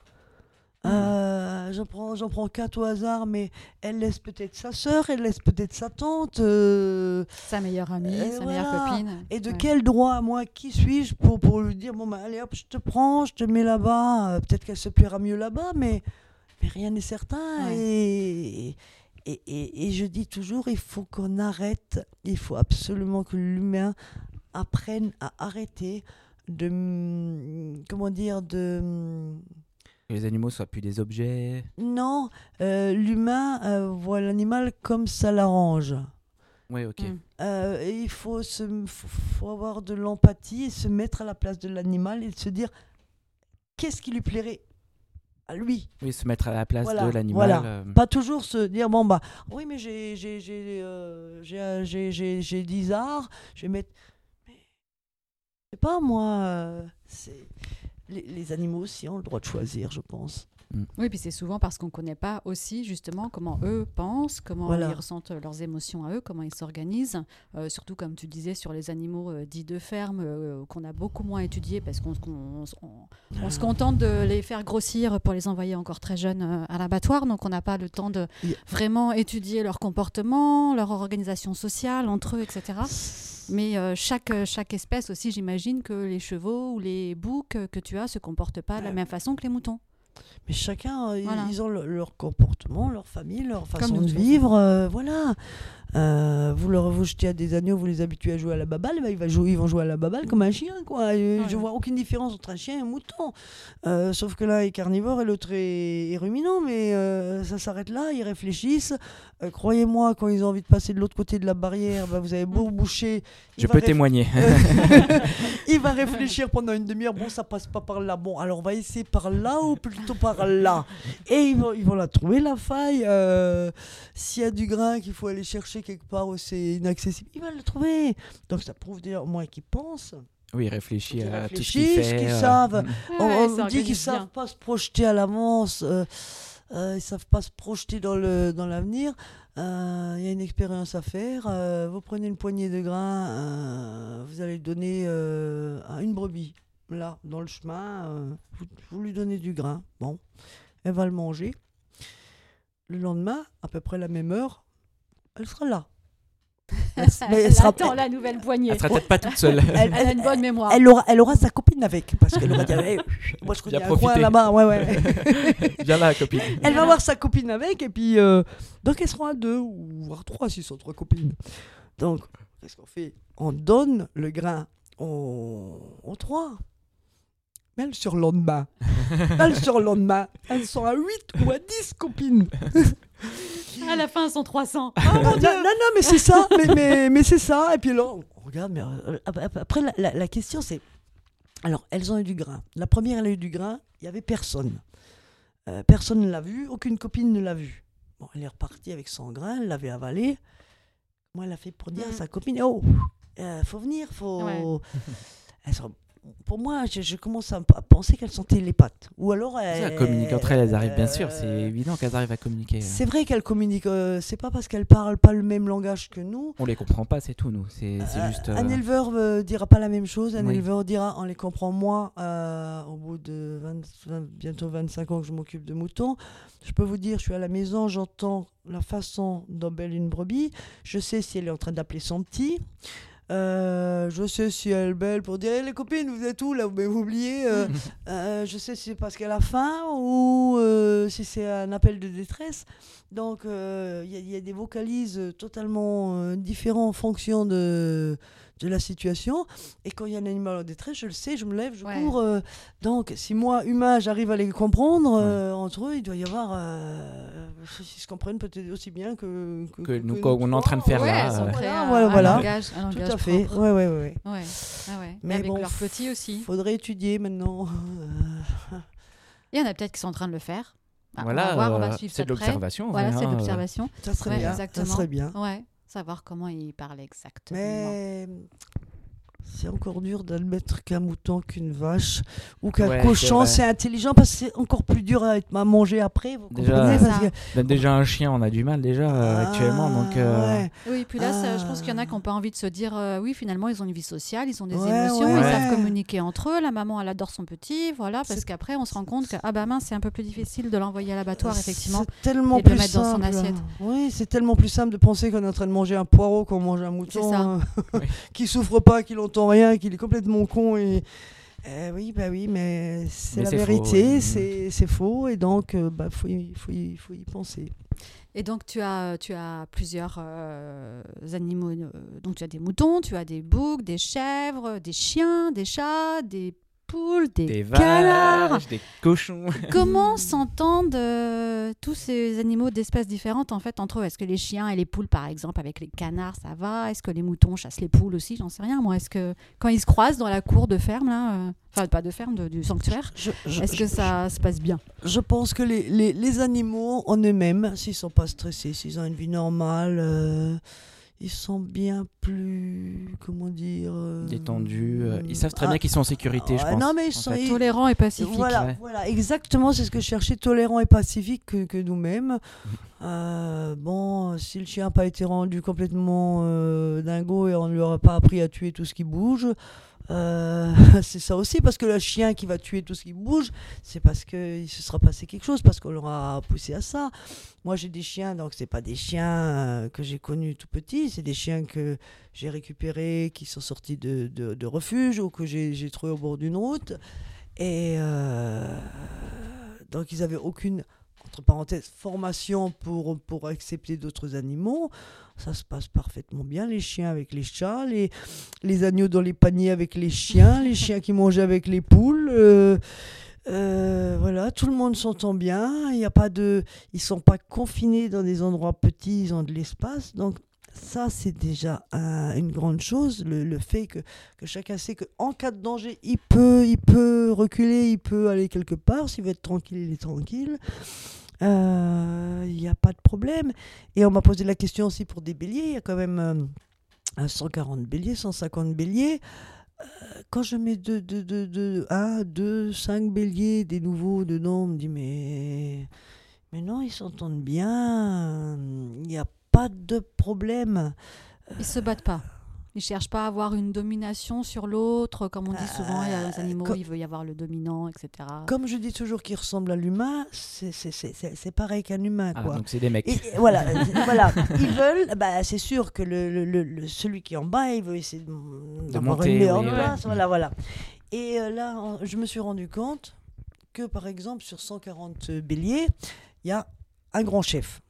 Euh, J'en prends, j'en prends quatre au hasard, mais elle laisse peut-être sa sœur, elle laisse peut-être sa tante. euh, Sa meilleure amie, sa meilleure copine. et de Ouais. quel droit, moi, qui suis-je pour, pour lui dire, bon, bah, allez hop, je te prends, je te mets là-bas. Euh, Peut-être qu'elle se plaira mieux là-bas, mais, mais rien n'est certain. Ouais. Et, et, et, et je dis toujours, il faut qu'on arrête, il faut absolument que l'humain apprenne à arrêter de, hum, comment dire, de... Que les animaux soient plus des objets. Non, euh, l'humain euh, voit l'animal comme ça l'arrange. Oui, ok. Mm. Euh, il faut, se, faut, faut avoir de l'empathie et se mettre à la place de l'animal et se dire qu'est-ce qui lui plairait à lui? Oui, se mettre à la place Voilà, de l'animal. voilà. euh, Pas toujours se dire bon bah oui mais j'ai j'ai j'ai euh, j'ai euh, j'ai- j'ai- j'ai 10 arts, je vais mettre mais c'est pas moi euh, c'est les, les animaux aussi ont le droit de choisir je pense. Oui, puis c'est souvent parce qu'on ne connaît pas aussi justement comment eux pensent, comment Voilà. ils ressentent leurs émotions à eux, comment ils s'organisent. Euh, surtout, comme tu disais, sur les animaux euh, dits de ferme, euh, qu'on a beaucoup moins étudiés parce qu'on qu'on- on- on se contente de les faire grossir pour les envoyer encore très jeunes euh, à l'abattoir. Donc, on n'a pas le temps de Yeah. vraiment étudier leur comportement, leur organisation sociale entre eux, etc. Mais euh, chaque, chaque espèce aussi, j'imagine que les chevaux ou les boucs que tu as se comportent pas de la Euh, même façon que les moutons. Mais chacun, euh, ils- Voilà. ils ont le- leur comportement, leur famille, leur façon de vivre. euh, voilà. Euh, vous leur vous jetez à des agneaux, vous les habituez à jouer à la baballe, bah, ils, va jouer, ils vont jouer à la baballe comme un chien. Quoi. Je Ouais. vois aucune différence entre un chien et un mouton. Euh, sauf que l'un est carnivore et l'autre est, est ruminant. Mais euh, ça s'arrête là, ils réfléchissent. Euh, Croyez-moi, quand ils ont envie de passer de l'autre côté de la barrière, bah, vous avez beau boucher. il Je peux témoigner. il va réfléchir pendant une demi-heure. Bon, ça passe pas par là. Bon, alors on va essayer par là ou plutôt par là? Et ils vont, ils vont la trouver, la faille. Euh, S'il y a du grain qu'il faut aller chercher quelque part où c'est inaccessible, il va le trouver. Donc ça prouve d'ailleurs au moins qu'ils pensent. Oui, réfléchis Qu'ils à tout ce qu'il fait. savent. mm. On, Ouais, dit qu'ils savent pas se projeter à l'avance. euh, euh, ils savent pas se projeter dans le dans l'avenir. Euh, Il y a une expérience à faire. euh, vous prenez une poignée de grains, euh, vous allez le donner euh, à une brebis. Là, dans le chemin, euh, vous, vous lui donnez du grain. Bon, elle va le manger. Le lendemain, à peu près la même heure, elle sera là. Elle, mais sera- attend la nouvelle poignée. Elle sera peut-être pas toute seule. elle- Elle a une bonne mémoire. elle aura, elle aura sa copine avec. Parce qu'elle aura dit Eh, Moi, je connais un coin là-bas. Ouais, ouais. Viens là, copine. Elle va voir sa copine avec, et puis. euh, donc, elles seront à deux, ou voire trois, s'ils sont trois copines. Donc, qu'est-ce qu'on fait? On donne le grain aux, aux trois. Mais le surlendemain, là, le surlendemain, elles sont à 8 ou à 10 copines. À la fin, elles sont 300. non, non, non, mais c'est ça, mais, mais, mais c'est ça. Et puis là, on regarde, mais euh, ap- ap- après, la, la- la question, c'est. Alors, elles ont eu du grain. La première, elle a eu du grain, il n'y avait personne. Euh, personne ne l'a vu, aucune copine ne l'a vu. Bon, elle est repartie avec son grain, elle l'avait avalé. Moi, elle a fait pour dire à Mhm. sa copine Oh, euh, faut venir, faut. Ouais. Elles sont- Pour moi, je, je commence à, penser qu'elles sont télépathes. Ou alors. Elles communiquent entre elles, elles arrivent bien sûr. C'est euh, évident qu'elles arrivent à communiquer. C'est vrai qu'elles communiquent. euh, c'est pas parce qu'elles parlent pas le même langage que nous. On les comprend pas, c'est tout, nous. C'est Euh, juste. Un euh, éleveur ne dira pas la même chose. Un Oui. éleveur dira on les comprend moi euh, au bout de 20 20 bientôt 25 ans que je m'occupe de moutons. Je peux vous dire, je suis à la maison, j'entends la façon belle une brebis. Je sais si elle est en train d'appeler son petit. Euh, je sais si elle belle pour dire Eh, les copines, vous êtes où là? Vous m'avez oublié. euh, euh, je sais si c'est parce qu'elle a faim ou si c'est un appel de détresse. Donc, il y, y a des vocalises totalement différents en fonction de, de la situation. Et quand il y a un animal en détresse, je le sais, je me lève, je Ouais. cours. euh, donc, si moi, humain, j'arrive à les comprendre, euh, entre eux, il doit y avoir. Euh, ils se comprennent peut-être aussi bien que, Que nous, quand on est en train de faire Ouais, là, euh, Voilà, un, voilà, un voilà. langage, un Tout à fait. Ouais, ouais, ouais. ouais. Ouais, ah ouais. Mais avec bon, leurs petits aussi. Faudrait étudier maintenant. Il y en a peut-être qui sont en train de le faire. Ah, Voilà, on va voir, on va suivre c'est ça de l'observation. Voilà, ouais, c'est hein, de l'observation. ça serait Ouais, bien. exactement. Ça serait bien. Ouais, savoir comment ils parlent exactement. C'est encore dur d'admettre qu'un mouton, qu'une vache ou qu'un Ouais, cochon, c'est intelligent parce que c'est encore plus dur à, être, à manger après. Vous Déjà, que- déjà un chien, on a du mal déjà euh, actuellement. Donc, euh, Ah, ouais. Oui, puis là, je pense qu'il y en a Ah. qui n'ont pas envie de se dire euh, oui, finalement, ils ont une vie sociale, ils ont des Ouais, émotions, ouais, ils ouais. savent communiquer entre eux. La maman, elle adore son petit, voilà, parce qu'après, on se rend compte que ah bah mince, c'est un peu plus difficile de l'envoyer à l'abattoir, effectivement. C'est tellement et de le plus mettre dans son simple. assiette. Oui, c'est tellement plus simple de penser qu'on est en train de manger un poireau qu'on mange un mouton ça. Oui. qui souffre pas, qui n'entend rien, qui est complètement con et Euh, oui, bah oui, mais c'est la vérité, ouais. c'est c'est faux, et donc il bah, faut, y, faut, y, faut y penser. Et donc, tu as, tu as plusieurs euh, animaux. euh, donc, tu as des moutons, tu as des boucs, des chèvres, des chiens, des chats, des poules, des, Des canards. vaches, des cochons. Comment s'entendent euh, tous ces animaux d'espèces différentes en fait entre eux? Est-ce que les chiens et les poules, par exemple, avec les canards, ça va? Est-ce que les moutons chassent les poules aussi? J'en sais rien. Moi, est-ce que quand ils se croisent dans la cour de ferme là, euh, enfin pas de ferme, de- du sanctuaire, est-ce que je- ça se passe bien? Je pense que les, les, les animaux en eux-mêmes, s'ils sont pas stressés, s'ils ont une vie normale, euh, ils sont bien plus, comment dire, euh, Détendus. euh, Ils savent très ah, bien qu'ils sont en sécurité, je pense. non, mais ils sont- fait. ils- Tolérant et pacifique. Voilà, ouais. voilà, exactement, c'est ce que je cherchais, tolérant et pacifique que, que nous-mêmes. Euh, bon, si le chien n'a pas été rendu complètement euh, dingo et on ne lui aura pas appris à tuer tout ce qui bouge, euh, c'est ça aussi, parce que le chien qui va tuer tout ce qui bouge, c'est parce qu'il se sera passé quelque chose, parce qu'on l'aura poussé à ça. Moi, j'ai des chiens, donc c'est pas des chiens euh, que j'ai connus tout petits, c'est des chiens que j'ai récupérés, qui sont sortis de, de, refuge ou que j'ai j'ai trouvés au bord d'une route. Et euh, donc, ils n'avaient aucune, entre parenthèses, formation pour, pour accepter d'autres animaux. Ça se passe parfaitement bien, les chiens avec les chats, les, les agneaux dans les paniers avec les chiens, les chiens qui mangeaient avec les poules. euh, Euh, voilà, tout le monde s'entend bien. Il y a pas de, ils sont pas confinés dans des endroits petits, ils ont de l'espace. Donc ça, c'est déjà un- une grande chose. Le, le fait que, que chacun sait qu'en cas de danger, il peut, il peut reculer, il peut aller quelque part. S'il veut être tranquille, il est tranquille. Euh, Il n'y a pas de problème. Et on m'a posé la question aussi pour des béliers. Il y a quand même euh, un 140 béliers, 150 béliers. Euh, quand je mets 2, 2, 2, 2, 1, 2, 5 béliers, des nouveaux dedans, on me dit mais, mais non, ils s'entendent bien. Il n'y a pas de problème. Ils se battent pas. Ils cherchent pas à avoir une domination sur l'autre, comme on dit souvent. Il y a les animaux, comme- il veut y avoir le dominant, etc. Comme je dis toujours qu'ils ressemblent à l'humain, c'est- pareil qu'un humain. Ah, donc c'est des mecs. Et, et voilà, euh, voilà, ils veulent, bah, c'est sûr que le, le- le- le- celui qui est en bas, il veut essayer de- d'avoir monter, une meilleure oui, place. Voilà, voilà. Et euh, là, en- je me suis rendu compte que, par exemple, sur 140 béliers, il y a un grand chef,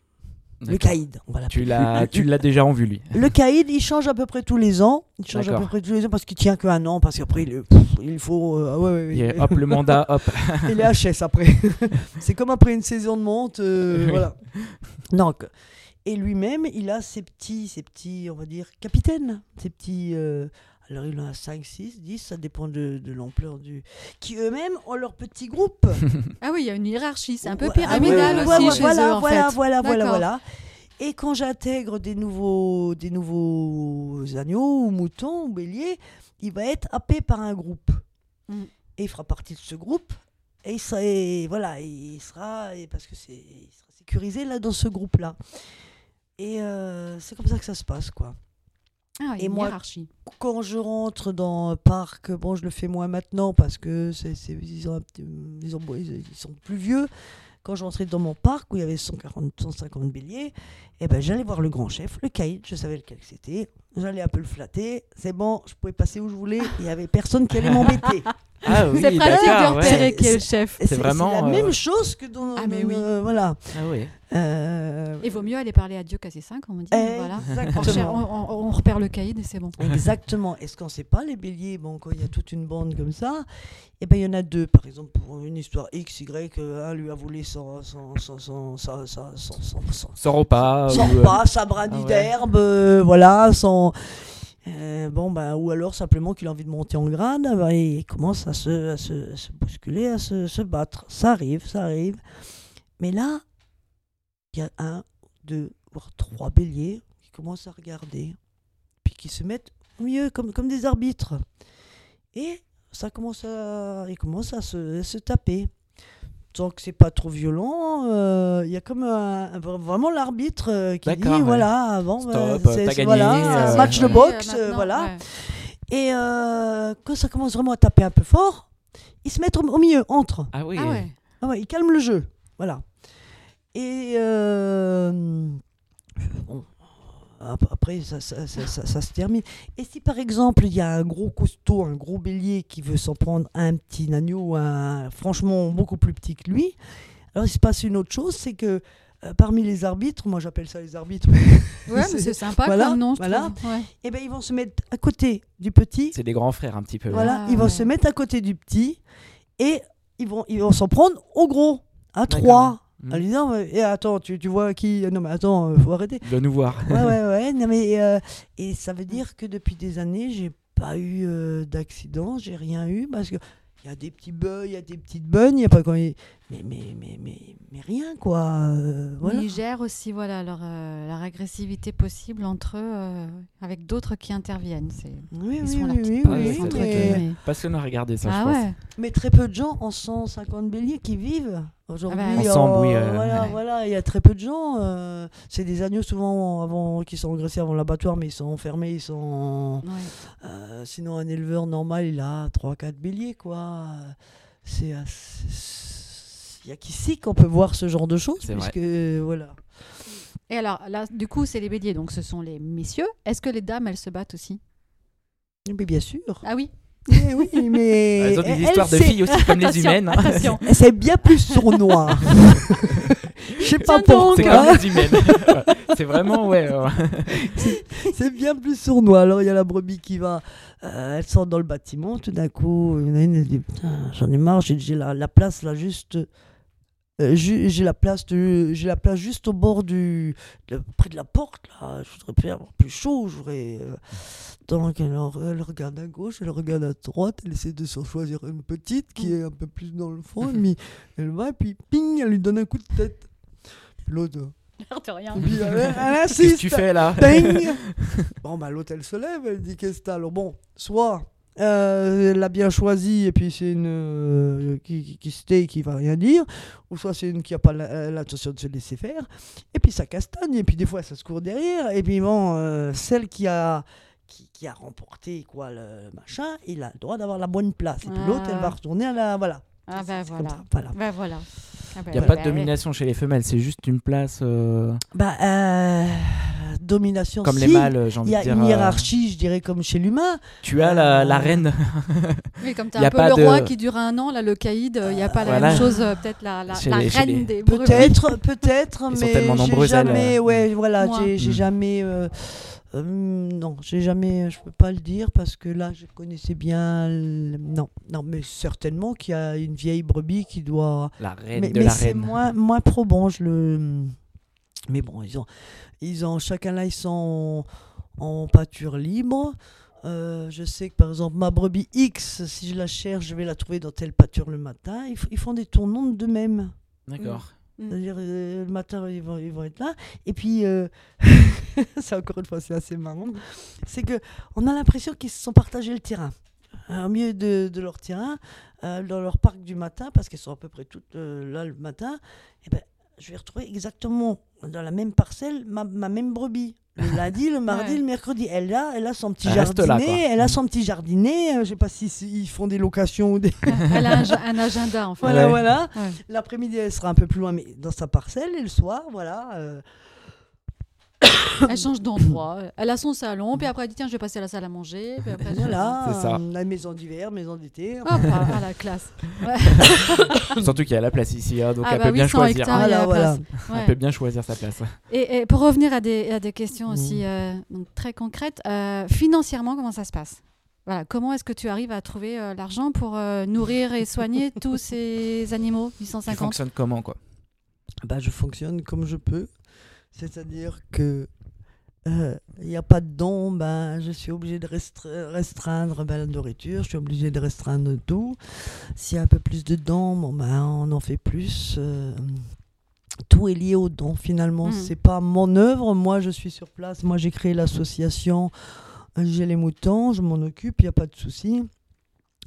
le caïd. On va Tu l'as, tu l'as déjà en vue lui. Le caïd, il change à peu près tous les ans. Il change à peu près tous les ans parce qu'il tient qu'un an, parce qu'après, il, pff, il faut. euh, ah ouais, ouais, hop, le mandat, hop. Il est HS après. c'est comme après une saison de monte. euh. Voilà. Donc, et lui-même, il a ses petits, ses petits, on va dire, capitaines. Ses petits. euh, alors, il en a 5, 6, 10, ça dépend de, de l'ampleur du. Qui eux-mêmes ont leur petit groupe. Ah oui, il y a une hiérarchie. C'est un peu pyramidal ah aussi ouais, ouais, chez voilà, eux, en voilà, fait. Voilà, voilà, voilà. Et quand j'intègre des nouveaux, des nouveaux agneaux ou moutons ou béliers, il va être happé par un groupe. Mm. Et il fera partie de ce groupe. Et il sera, et voilà, il sera, et parce que c'est, il sera sécurisé là dans ce groupe-là. Et euh, c'est comme ça que ça se passe, quoi. Ah, Et moi- hiérarchie. Quand je rentre dans un parc, bon, je le fais moins maintenant parce que c'est, c'est- ils, ont un petit- ils, ont- ils- ils sont plus vieux. Quand je rentrais dans mon parc où il y avait 140, 150 béliers, eh ben, j'allais voir le grand chef, le caïd, je savais lequel c'était. J'allais un peu le flatter. C'est bon, je pouvais passer où je voulais. Il n'y avait personne qui allait m'embêter. Ah oui, c'est pratique de d'accord, ouais. repérer qui est le chef. Et C'est vraiment, la euh, même chose que dans. Ah, mais oui. euh, voilà. Ah oui. Euh, Il vaut mieux aller parler à Dieu qu'à ses cinq, on me dit. Voilà. On, repère le caïd et c'est bon. Exactement. Est-ce qu'on ne sait pas, les béliers, bon, quand il y a toute une bande comme ça, eh ben, il y en a deux, par exemple, pour une histoire X, Y, euh, un lui a volé son, son, son, son, son, son, son, son- repas. son ou, euh, repas, sa brindille ah ouais. d'herbe, euh, voilà, son... euh, ben, ou alors simplement qu'il a envie de monter en grade, ben, il commence à se, bousculer, à se, battre. Ça arrive, ça arrive. Mais là, il y a un, deux, voire trois béliers qui commencent à regarder, puis qui se mettent au milieu comme, des arbitres. Et ça commence à, à se taper. Tant que c'est pas trop violent, euh, il y a comme un- un- vraiment l'arbitre euh, qui dit ouais. voilà, avant, Stop, euh, t'as c'est- gagné, voilà, euh, match de boxe, voilà. ouais. Et euh, quand ça commence vraiment à taper un peu fort, ils se mettent au, au milieu, entre. Ah oui. Ah ouais. Ah ouais, ils calment le jeu. Voilà. Et euh, bon, après, ça, ça- ça- ça- ça se termine. Et si par exemple, il y a un gros costaud, un gros bélier qui veut s'en prendre à un petit agneau, un, franchement beaucoup plus petit que lui, alors il se passe une autre chose, c'est que euh, parmi les arbitres, moi j'appelle ça les arbitres, Ouais, mais c'est sympa Voilà, comme nom, voilà. Ouais. et ben ils vont se mettre à côté du petit. C'est des grands frères un petit peu. Voilà, Ah, ils vont ouais. se mettre à côté du petit et ils vont ils vont s'en prendre au gros, à trois. Mm. En lui disant, mais, eh, attends, tu, tu vois qui? Non, mais attends, euh, faut arrêter. Il doit nous voir. Ouais, ouais, ouais. Non, mais, euh, et ça veut dire que depuis des années, j'ai pas eu euh, d'accident, j'ai rien eu parce que. Il y a des petits bugs, il y a des petites bonnes, il y a pas quand il- mais, mais, mais, mais, mais rien, quoi. euh, voilà. Ils gèrent aussi voilà, leur, euh, leur agressivité possible entre eux euh, avec d'autres qui interviennent. C'est... Oui, Ils oui, sont oui, oui, oui, très mais, guillemets. Passionnant à regarder ça, Ah je pense. ouais. Mais très peu de gens en 150 béliers qui vivent aujourd'hui. Ah bah, Ensemble, euh, oui, euh, voilà, ouais. voilà, il y a très peu de gens. euh, c'est des agneaux souvent avant, qui sont agressés avant l'abattoir, mais ils sont enfermés, ils sont. Ouais. Euh, sinon, un éleveur normal, il a 3-4 béliers, quoi. C'est. Il n'y a qu'ici qu'on peut voir ce genre de choses, C'est vrai. puisque. voilà. Et alors, là, du coup, c'est les béliers, donc ce sont les messieurs. Est-ce que les dames, elles se battent aussi? Mais bien sûr. Ah oui Eh oui, mais. Elles ont des elle, histoires de c'est- filles aussi comme les humaines. hein. attention. C'est bien plus sournois. Je sais pas donc. C'est pourquoi. comme les humaines. c'est vraiment, ouais. C'est bien plus sournois. Alors, il y a la brebis qui va. euh, elle sort dans le bâtiment. Tout d'un coup, il y en a une, elle dit Putain, J'en ai marre, j'ai j'ai la, la place là, juste. Euh, j'ai la place de- j'ai la place juste au bord du de- près de la porte là. Je voudrais bien avoir plus chaud. Je voudrais euh, donc elle, en- elle regarde à gauche elle regarde à droite. Elle essaie de s'en choisir une petite qui est un peu plus dans le fond. Mais elle va et puis ping elle lui donne un coup de tête. L'autre rien. elle, Qu'est-ce que tu fais là? Bon, bah, l'autre, elle se lève, elle dit Qu'est-ce que t'as? Alors, bon, soit euh, elle l'a bien choisi et puis c'est une euh, qui, qui, qui se tait et qui va rien dire, ou soit c'est une qui n'a pas euh, l'intention de se laisser faire, et puis ça castagne, et puis des fois ça se court derrière, et puis bon, euh, celle qui a. Qui, qui a remporté quoi le machin, il a le droit d'avoir la bonne place. Et puis l'autre, elle va Ah. retourner à la. Voilà. Ah bah comme voilà. voilà. Bah voilà. Ah bah Il n'y a ouais. pas de Bah domination chez les femelles, c'est juste une place euh, Bah, euh, domination. comme les mâles, j'ai Il envie y de a dire. une euh, hiérarchie, je dirais, comme chez l'humain. Tu as la, la Euh, reine. Oui, comme tu Y a un peu pas le de- roi qui dure un an, là, le caïd, il n'y a pas la même chose, euh, peut-être la, la, Chez la les- chez reine les- des brebis. Peut-être, peut-être, mais j'ai jamais, euh, ouais, voilà, j'ai Mm. jamais, euh, euh, non, j'ai jamais, je peux pas le dire parce que là, je connaissais bien, le- non, non, mais certainement qu'il y a une vieille brebis qui doit, La reine mais, de mais la c'est reine. moins, moins probant, je le, mais bon, ils ont, ils ont, chacun là, ils sont en, en pâture libre. Euh, je sais que par exemple ma brebis X, si je la cherche, je vais la trouver dans telle pâture le matin. Ils, font des tournons d'eux-mêmes. D'accord. C'est-à-dire, euh, le matin, ils vont, ils vont être là. Et puis, euh, c'est encore une fois, c'est assez marrant. C'est que on a l'impression qu'ils se sont partagés le terrain. Au milieu de, de leur terrain, euh, dans leur parc du matin, parce qu'elles sont à peu près toutes euh, là le matin, et ben, je vais retrouver exactement dans la même parcelle ma, ma même brebis. Le lundi, le mardi, Ouais. le mercredi. Elle a, elle a son petit Elle reste là, jardinet. elle a son petit jardinet. euh, je sais pas si, si ils font des locations ou des. Elle a un, agenda, en fait. Voilà, Ouais. voilà. Ouais. L'après-midi, elle sera un peu plus loin, mais dans sa parcelle. Et le soir, voilà. euh, Elle change d'endroit. Elle a son salon, puis après elle dit tiens, je vais passer à la salle à manger. Puis après, voilà. Ça. La maison d'hiver, maison d'été. À, à la classe. Ouais. Surtout qu'il y a la place ici, hein, donc Ah elle bah peut bien 100 choisir. hectares, il y a la Voilà, place. Elle Ouais. peut bien choisir sa place. Et, et pour revenir à des, à des questions Mm. aussi euh, donc très concrètes, euh, financièrement, comment ça se passe? Voilà, Comment est-ce que tu arrives à trouver euh, l'argent pour euh, nourrir et soigner tous ces animaux Tu 850 fonctionnes comment, quoi? Bah, je fonctionne comme je peux. C'est-à-dire que il n'y a pas de don, ben, je suis obligé de restre- restreindre ben, la nourriture, je suis obligé de restreindre tout. S'il y a un peu plus de dons, bon, ben, on en fait plus. euh, tout est lié aux dons finalement. Mhm. C'est pas mon œuvre. Moi, je suis sur place. Moi, j'ai créé l'association. euh, J'ai les moutons, je m'en occupe, il n'y a pas de souci.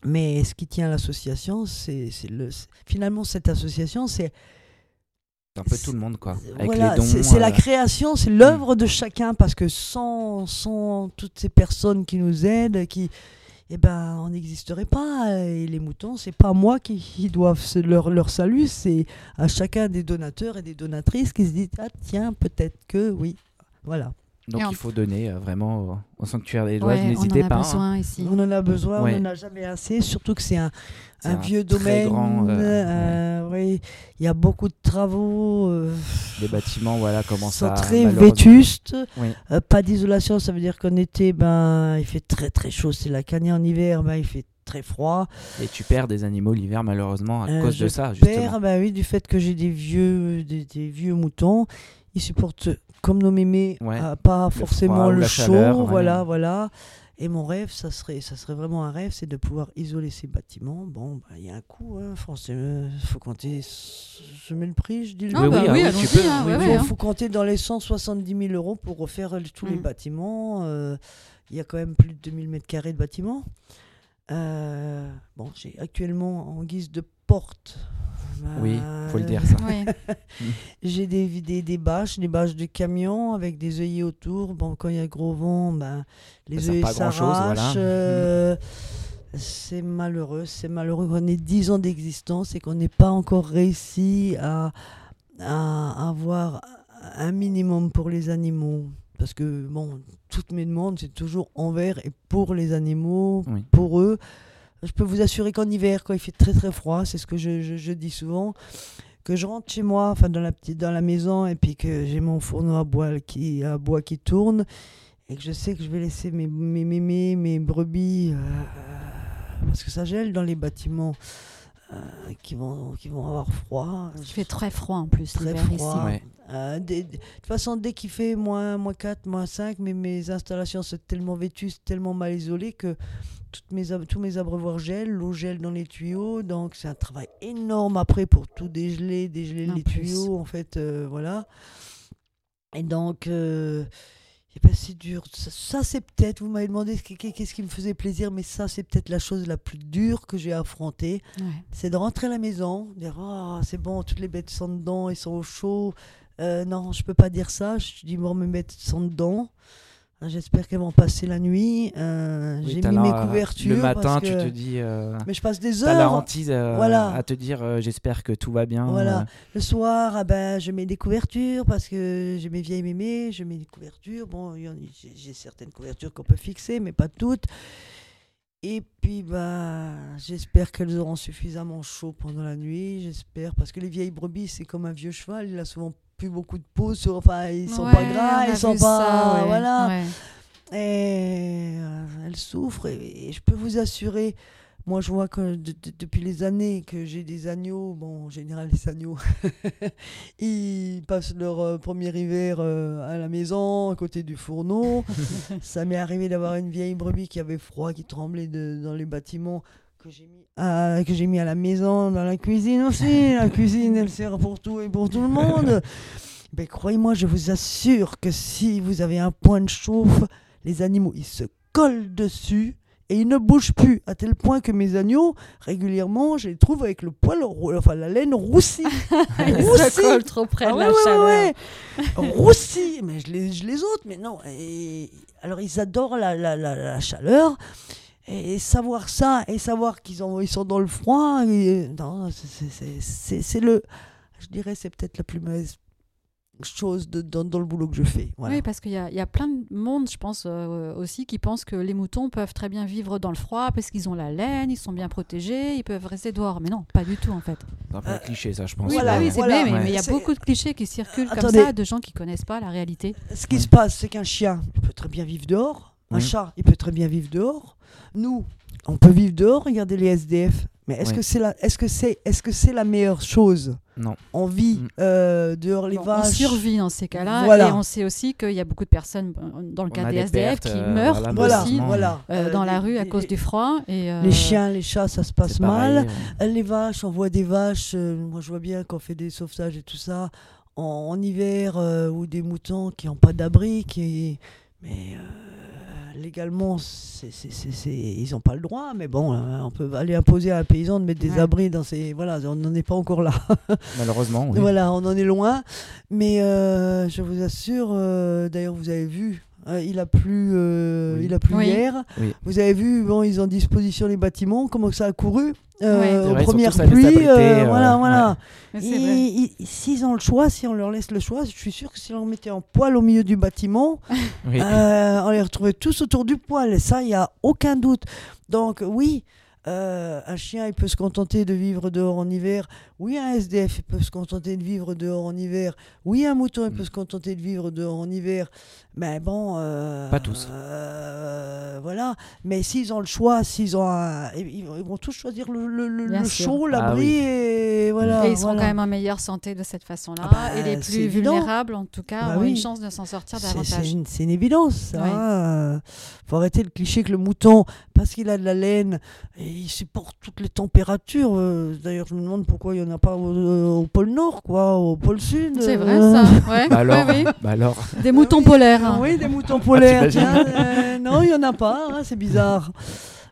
Mais ce qui tient l'association, c'est c'est le. c'est- Finalement, cette association, C'est un peu tout le monde, quoi. Avec voilà, c'est la euh, Mm. création, c'est l'œuvre de chacun parce que sans, sans toutes ces personnes qui nous aident, qui, eh ben, on n'existerait pas. Et les moutons, c'est pas moi qui, qui doivent leur, leur salut, c'est à chacun des donateurs et des donatrices qui se disent ah tiens peut-être que oui, voilà. Donc Et en- il faut donner euh, vraiment au, au sanctuaire des doigts. Ouais, on N'hésitez en a pas. hein. besoin ici. On en a besoin, Ouais. on n'en a jamais assez, surtout que c'est un, C'est un un vieux très domaine. grand, euh, euh, oui, il y a beaucoup de travaux. euh, Les bâtiments, voilà, sont à. très malheureusement- vétustes. Oui. Euh, pas d'isolation, ça veut dire qu'en été, ben, il fait très très chaud, c'est la cagne. En hiver, ben, il fait très froid. Et tu perds des animaux l'hiver, malheureusement, à Euh, cause je de ça, justement. Père, ben oui, du fait que j'ai des vieux, des, des vieux moutons, ils supportent, comme nos mémés, Ouais. euh, pas Le forcément froid ou le, chaud. chaleur, ouais. Voilà, voilà. Et mon rêve, ça serait, ça serait vraiment un rêve, c'est de pouvoir isoler ces bâtiments. Bon, ben, il y a un coût, hein, forcément. Il faut compter. Je mets le prix, je dis le Oui, bah oui, oui, oui, allons-y, tu peux, hein, oui, ouais, oui. il ouais, faut, hein. faut compter dans les 170 000 euros pour refaire euh, tous les Mm. bâtiments. euh, Il y a quand même plus de 2000 mètres carrés de bâtiments. Euh, bon, j'ai actuellement en guise de porte. Oui, euh, faut le dire ça. Oui. J'ai des, des, des bâches, des bâches de camion avec des œillets autour. Bon, quand il y a gros vent, ben, les œillets s'arrachent. voilà. euh, c'est malheureux, c'est malheureux qu'on ait 10 ans d'existence et qu'on n'ait pas encore réussi à, à avoir un minimum pour les animaux. Parce que, bon, toutes mes demandes, c'est toujours envers et pour les animaux, Oui. pour eux. Je peux vous assurer qu'en hiver, quand il fait très très froid, c'est ce que je, dis souvent, que je rentre chez moi, enfin dans la petite, dans la maison, et puis que j'ai mon fourneau à bois qui, à bois qui tourne, et que je sais que je vais laisser mes mes mes brebis, euh, parce que ça gèle dans les bâtiments. Euh, qui vont qui vont avoir froid Il fait très froid en plus très ici. froid. Ouais. Euh, des- de toute façon, dès qu'il fait moins, moins 4, moins 5, mais mes installations sont tellement vétustes, tellement mal isolées que toutes mes, tous mes abreuvoirs gèlent, l'eau gèle dans les tuyaux. Donc, c'est un travail énorme après pour tout dégeler, dégeler En les plus. tuyaux, en fait. euh, voilà. Et donc, euh, eh ben, c'est dur. Ça, ça, c'est peut-être, vous m'avez demandé ce qui- qu'est-ce qui me faisait plaisir, mais ça, c'est peut-être la chose la plus dure que j'ai affrontée Ouais. c'est de rentrer à la maison, dire ah c'est bon, toutes les bêtes sont dedans, ils sont au chaud. Euh, non, je peux pas dire ça. Je dis bon, mes bêtes sont dedans. Hein, J'espère qu'elles vont passer la nuit. Euh, Oui, J'ai mis mes couvertures. Le matin, parce tu te dis. euh, Mais je passe des T'as la heures. hantise euh, Voilà. à te dire j'espère que tout va bien. Voilà. Le soir, ah ben, je mets des couvertures parce que j'ai mes vieilles mémés, je mets des couvertures. Bon, j'ai certaines couvertures qu'on peut fixer, mais pas toutes. Et puis, bah, j'espère qu'elles auront suffisamment chaud pendant la nuit. J'espère, parce que les vieilles brebis, c'est comme un vieux cheval. Il a souvent plus beaucoup de peau. Sur, enfin, ils sont Ouais, pas gras, ils sont pas. ça, ouais, Voilà. ouais. Et euh, elles souffrent. Et, et je peux vous assurer, moi je vois que de- de- depuis les années que j'ai des agneaux, bon en général les agneaux, ils passent leur euh, premier hiver euh, à la maison, à côté du fourneau. Ça m'est arrivé d'avoir une vieille brebis qui avait froid, qui tremblait de- dans les bâtiments. Que j'ai mis, à, que j'ai mis à la maison, dans la cuisine aussi. La cuisine, elle sert pour tout et pour tout le monde. Ben, croyez-moi, je vous assure que si vous avez un point de chauffe, les animaux, ils se collent dessus et ils ne bougent plus. À tel point que mes agneaux, régulièrement, je les trouve avec le poil, enfin la laine roussie. Il Roussi. se colle trop près Ah de ouais, la ouais, chaleur. ouais, ouais. roussi. Mais je les, je les ôte, mais non. Et, alors, ils adorent la, la, la, la chaleur. Et savoir ça, et savoir qu'ils ont- ils sont dans le froid, et, non, c'est- le. Je dirais, c'est peut-être la plus mauvaise chose de, dans, dans le boulot que je fais. Voilà. Oui, parce qu'il y, a- il y a plein de monde, je pense euh, aussi, qui pensent que les moutons peuvent très bien vivre dans le froid parce qu'ils ont la laine, ils sont bien protégés, ils peuvent rester dehors. Mais non, pas du tout en fait. C'est un peu un cliché, ça, je pense. Oui, Voilà, bah oui, c'est voilà. bien, mais Ouais. il y a beaucoup de clichés qui circulent comme Attendez. ça de gens qui connaissent pas la réalité. Ce qui Ouais. se passe, c'est qu'un chien, peut très bien vivre dehors. Un chat, il peut très bien vivre dehors. Nous, on peut vivre dehors. Regardez les SDF. Mais est-ce Oui. que c'est la, est-ce que c'est, est-ce que c'est la meilleure chose Non. On vit Mm. euh, dehors les Bon, on vaches. survit dans ces cas-là Voilà. et on sait aussi qu'il y a beaucoup de personnes, euh, dans le On cas des des SDF, pertes, qui euh, meurent voilà, aussi voilà. euh, Euh, dans la rue à les- cause du froid. Et, euh, Les chiens, les chats, ça se passe pareil, mal. Les vaches, on voit des vaches. euh, moi, je vois bien qu'on fait des sauvetages et tout ça en, en hiver euh, ou des moutons qui n'ont pas d'abri, qui. Mais légalement, ils n'ont pas le droit. Mais bon, euh, on peut aller imposer à un paysan de mettre des Ouais. abris dans ses. Voilà, on n'en est pas encore là. Malheureusement, oui. Voilà, on en est loin. Mais euh, je vous assure, euh, d'ailleurs, vous avez vu. Euh, il a plu, euh, Oui. il a plu Oui. hier. Oui. Vous avez vu, bon, ils ont disposition les bâtiments, comment ça a couru euh, aux premières pluies. euh, euh, voilà, ouais. voilà. S'ils ont le choix, si on leur laisse le choix, je suis sûr que si on mettait en poil au milieu du bâtiment, Oui. euh, on les retrouvait tous autour du poil. Et ça, il n'y a aucun doute. Donc, oui. euh, un chien, il peut se contenter de vivre dehors en hiver. Oui, un SDF, il peut se contenter de vivre dehors en hiver. Oui, un mouton, il Mm. peut se contenter de vivre dehors en hiver. Mais bon. euh, Pas tous. euh, voilà. Mais s'ils ont le choix, s'ils ont un- ils, vont- tous choisir le, le- le- Bien le sûr. chaud, Ah l'abri oui. et voilà. et ils voilà. quand même en meilleure santé de cette façon-là. Ah bah, et les plus évident. vulnérables, en tout cas, Bah ont oui. une chance de s'en sortir C'est davantage. une, c'est une évidence. ça, Ouais. hein. faut arrêter le cliché que le mouton, parce qu'il a de la laine, et il supporte toutes les températures. euh, D'ailleurs, je me demande pourquoi il n'y en a pas au, au pôle Nord, quoi, au pôle Sud. C'est vrai euh. ça. Ouais, Bah alors, ouais, oui. bah alors, Des moutons Oui, polaires. hein. Oui, des moutons polaires. tiens, euh, non, il n'y en a pas, hein, c'est bizarre.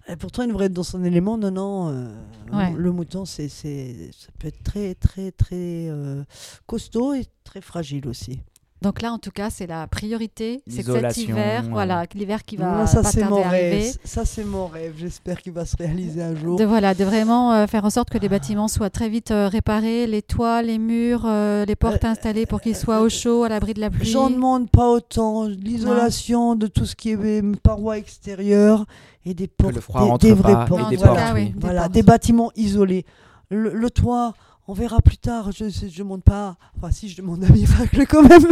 Et pourtant, il devrait être dans son élément. Non, non. euh, Ouais. Le mouton, c'est, c'est, ça peut être très, très, très euh, costaud et très fragile aussi. Donc là, en tout cas, c'est la priorité. C'est que cet hiver, voilà, que l'hiver qui va Ah, ça, pas tarder mon rêve. arriver. Ça, c'est mon rêve. J'espère qu'il va se réaliser un jour. De, voilà, de vraiment euh, faire en sorte que les bâtiments soient très vite euh, réparés, les toits, les murs, euh, les portes installées pour qu'ils soient au chaud, à l'abri de la pluie. J'en demande pas autant. L'isolation de tout ce qui est parois extérieures et des portes. le froid des, vraies pas, portes. Des voilà. portes, cas, oui, oui. des Voilà, portes. des bâtiments isolés. Le, le toit, on verra plus tard. Je ne demande pas. Enfin, si, je demande un miracle quand même.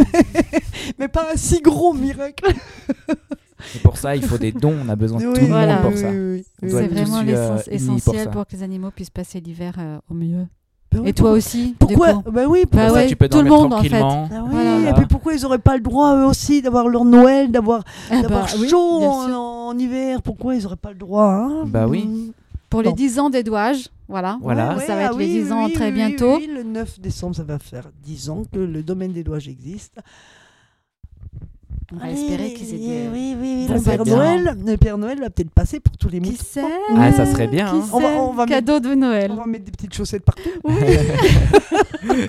mais pas un si gros miracle. Et pour ça, il faut des dons. On a besoin de Oui, tout le Voilà. monde pour ça. oui, oui. C'est vraiment euh, l'essence- pour essentiel pour, que les animaux puissent passer l'hiver euh, au mieux. Ben oui, Et toi aussi Pourquoi Ben oui, Bah ça, ouais, tu peux tout le monde, en fait. Ah oui, Voilà. et puis pourquoi ils n'auraient pas le droit eux aussi d'avoir leur Noël, d'avoir Ah bah chaud en, en hiver? Pourquoi ils n'auraient pas le droit hein? Bah oui. Pour les Non. 10 ans d'Edouage, voilà. Voilà. Ouais, Ça va ah être les oui, 10 ans oui, très oui, bientôt. oui, le 9 décembre, ça va faire 10 ans que le domaine des douages existe. On va Oui, espérer oui, qu'ils aient oui, des... oui, oui, oui, Ça Le Père. Noël, le Père Noël va peut-être passer pour tous les Qui moutons. sait Ah, ça serait bien, Qui hein. sait On va- on va Cadeau de Noël. On va mettre des petites chaussettes partout.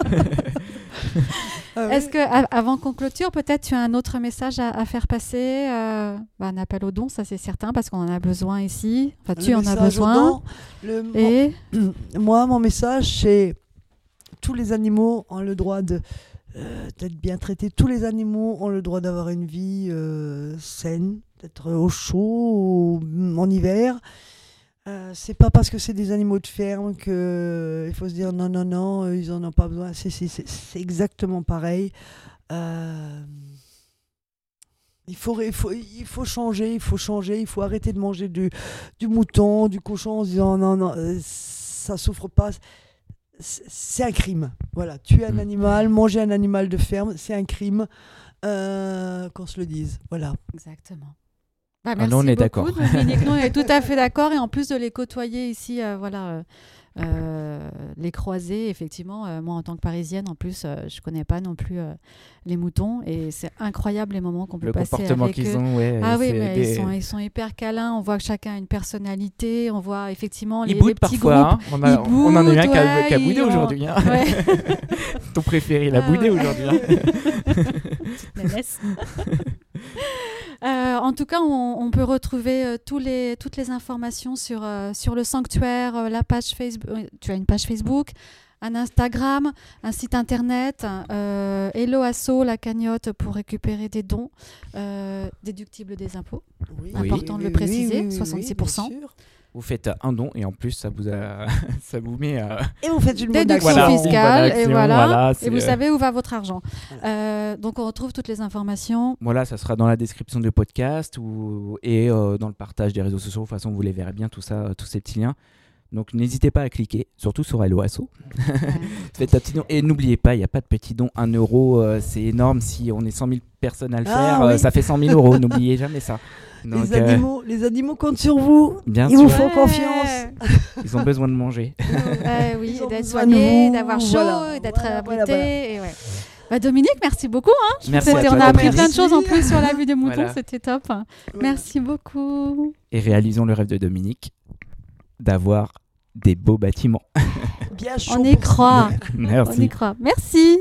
Ah oui. Est-ce que, a- avant qu'on clôture, peut-être tu as un autre message à, à faire passer euh, bah, Un appel aux dons, ça c'est certain, parce qu'on en a besoin ici. Enfin, tu Le en as besoin. le- Et Moi, mon message, c'est tous les animaux ont le droit de euh, d'être bien traités. Tous les animaux ont le droit d'avoir une vie euh, saine, d'être au chaud au- en hiver. Euh, c'est pas parce que c'est des animaux de ferme que euh, il faut se dire non non non euh, ils en ont pas besoin. C'est exactement pareil. Il faut, il, faut, il faut changer, il faut changer, il faut arrêter de manger du, du mouton, du cochon en se disant non, non, ça souffre pas. C'est un crime. Voilà, tuer un Mm. animal, manger un animal de ferme, c'est un crime. Euh, qu'on se le dise. Voilà. Exactement. Bah, Ah, merci nous, on est beaucoup, d'accord. Dominique. Nous, on est tout à fait d'accord. Et en plus de les côtoyer ici, euh, voilà, euh, euh, les croiser, effectivement, euh, moi en tant que parisienne, en plus, euh, je connais pas non plus euh, les moutons. Et c'est incroyable les moments qu'on peut Le passer comportement avec qu'ils eux. ont, ouais. Ah oui, mais des- ils, sont, ils sont hyper câlins. On voit que chacun a une personnalité. On voit effectivement les, Ils les petits parfois. groupes. hein. On, a- Ils on en a eu un qui a, boudent, qui a ouais, boudé ont- aujourd'hui. hein. Ouais. Ton préféré, il a Ah boudé ouais. aujourd'hui. hein. Euh, en tout cas, on, on peut retrouver euh, tous les, toutes les informations sur, euh, sur le sanctuaire, la page Facebook. Tu as une page Facebook, un Instagram, un site internet, Hello Asso, la cagnotte pour récupérer des dons déductibles des impôts. Oui, Important de le préciser, 66%. Vous faites un don et en plus, ça vous, a... ça vous met. euh, Et vous faites une Déduction. Voilà. fiscale, et voilà. voilà, et vous euh, savez où va votre argent. Euh, donc, on retrouve toutes les informations. Voilà, ça sera dans la description du podcast ou... et euh, dans le partage des réseaux sociaux. De toute façon, vous les verrez bien, tout ça, tous ces petits liens. Donc n'hésitez pas à cliquer, surtout sur Hello Asso. Faites un petit don. Et n'oubliez pas, il n'y a pas de petit don. 1 euro, euh, c'est énorme. Si on est 100 000 personnes à le Ah, faire, euh, ça fait 100 000 euros. N'oubliez jamais ça. Donc, les, euh, animaux, les animaux comptent sur vous. bien Ils sûr, vous font confiance. ils ont besoin de manger. Oui, d'être besoin de soigné, vous, d'avoir chaud, voilà, d'être voilà, abrité. voilà, voilà. et ouais. Bah, Dominique, merci beaucoup. hein. Merci à toi, on a appris plein de choses en plus sur la vie des moutons, Voilà. c'était top. Merci beaucoup. Et réalisons le rêve de Dominique d'avoir des beaux bâtiments. Bien chaud On y croit. On y Merci. croit. Merci.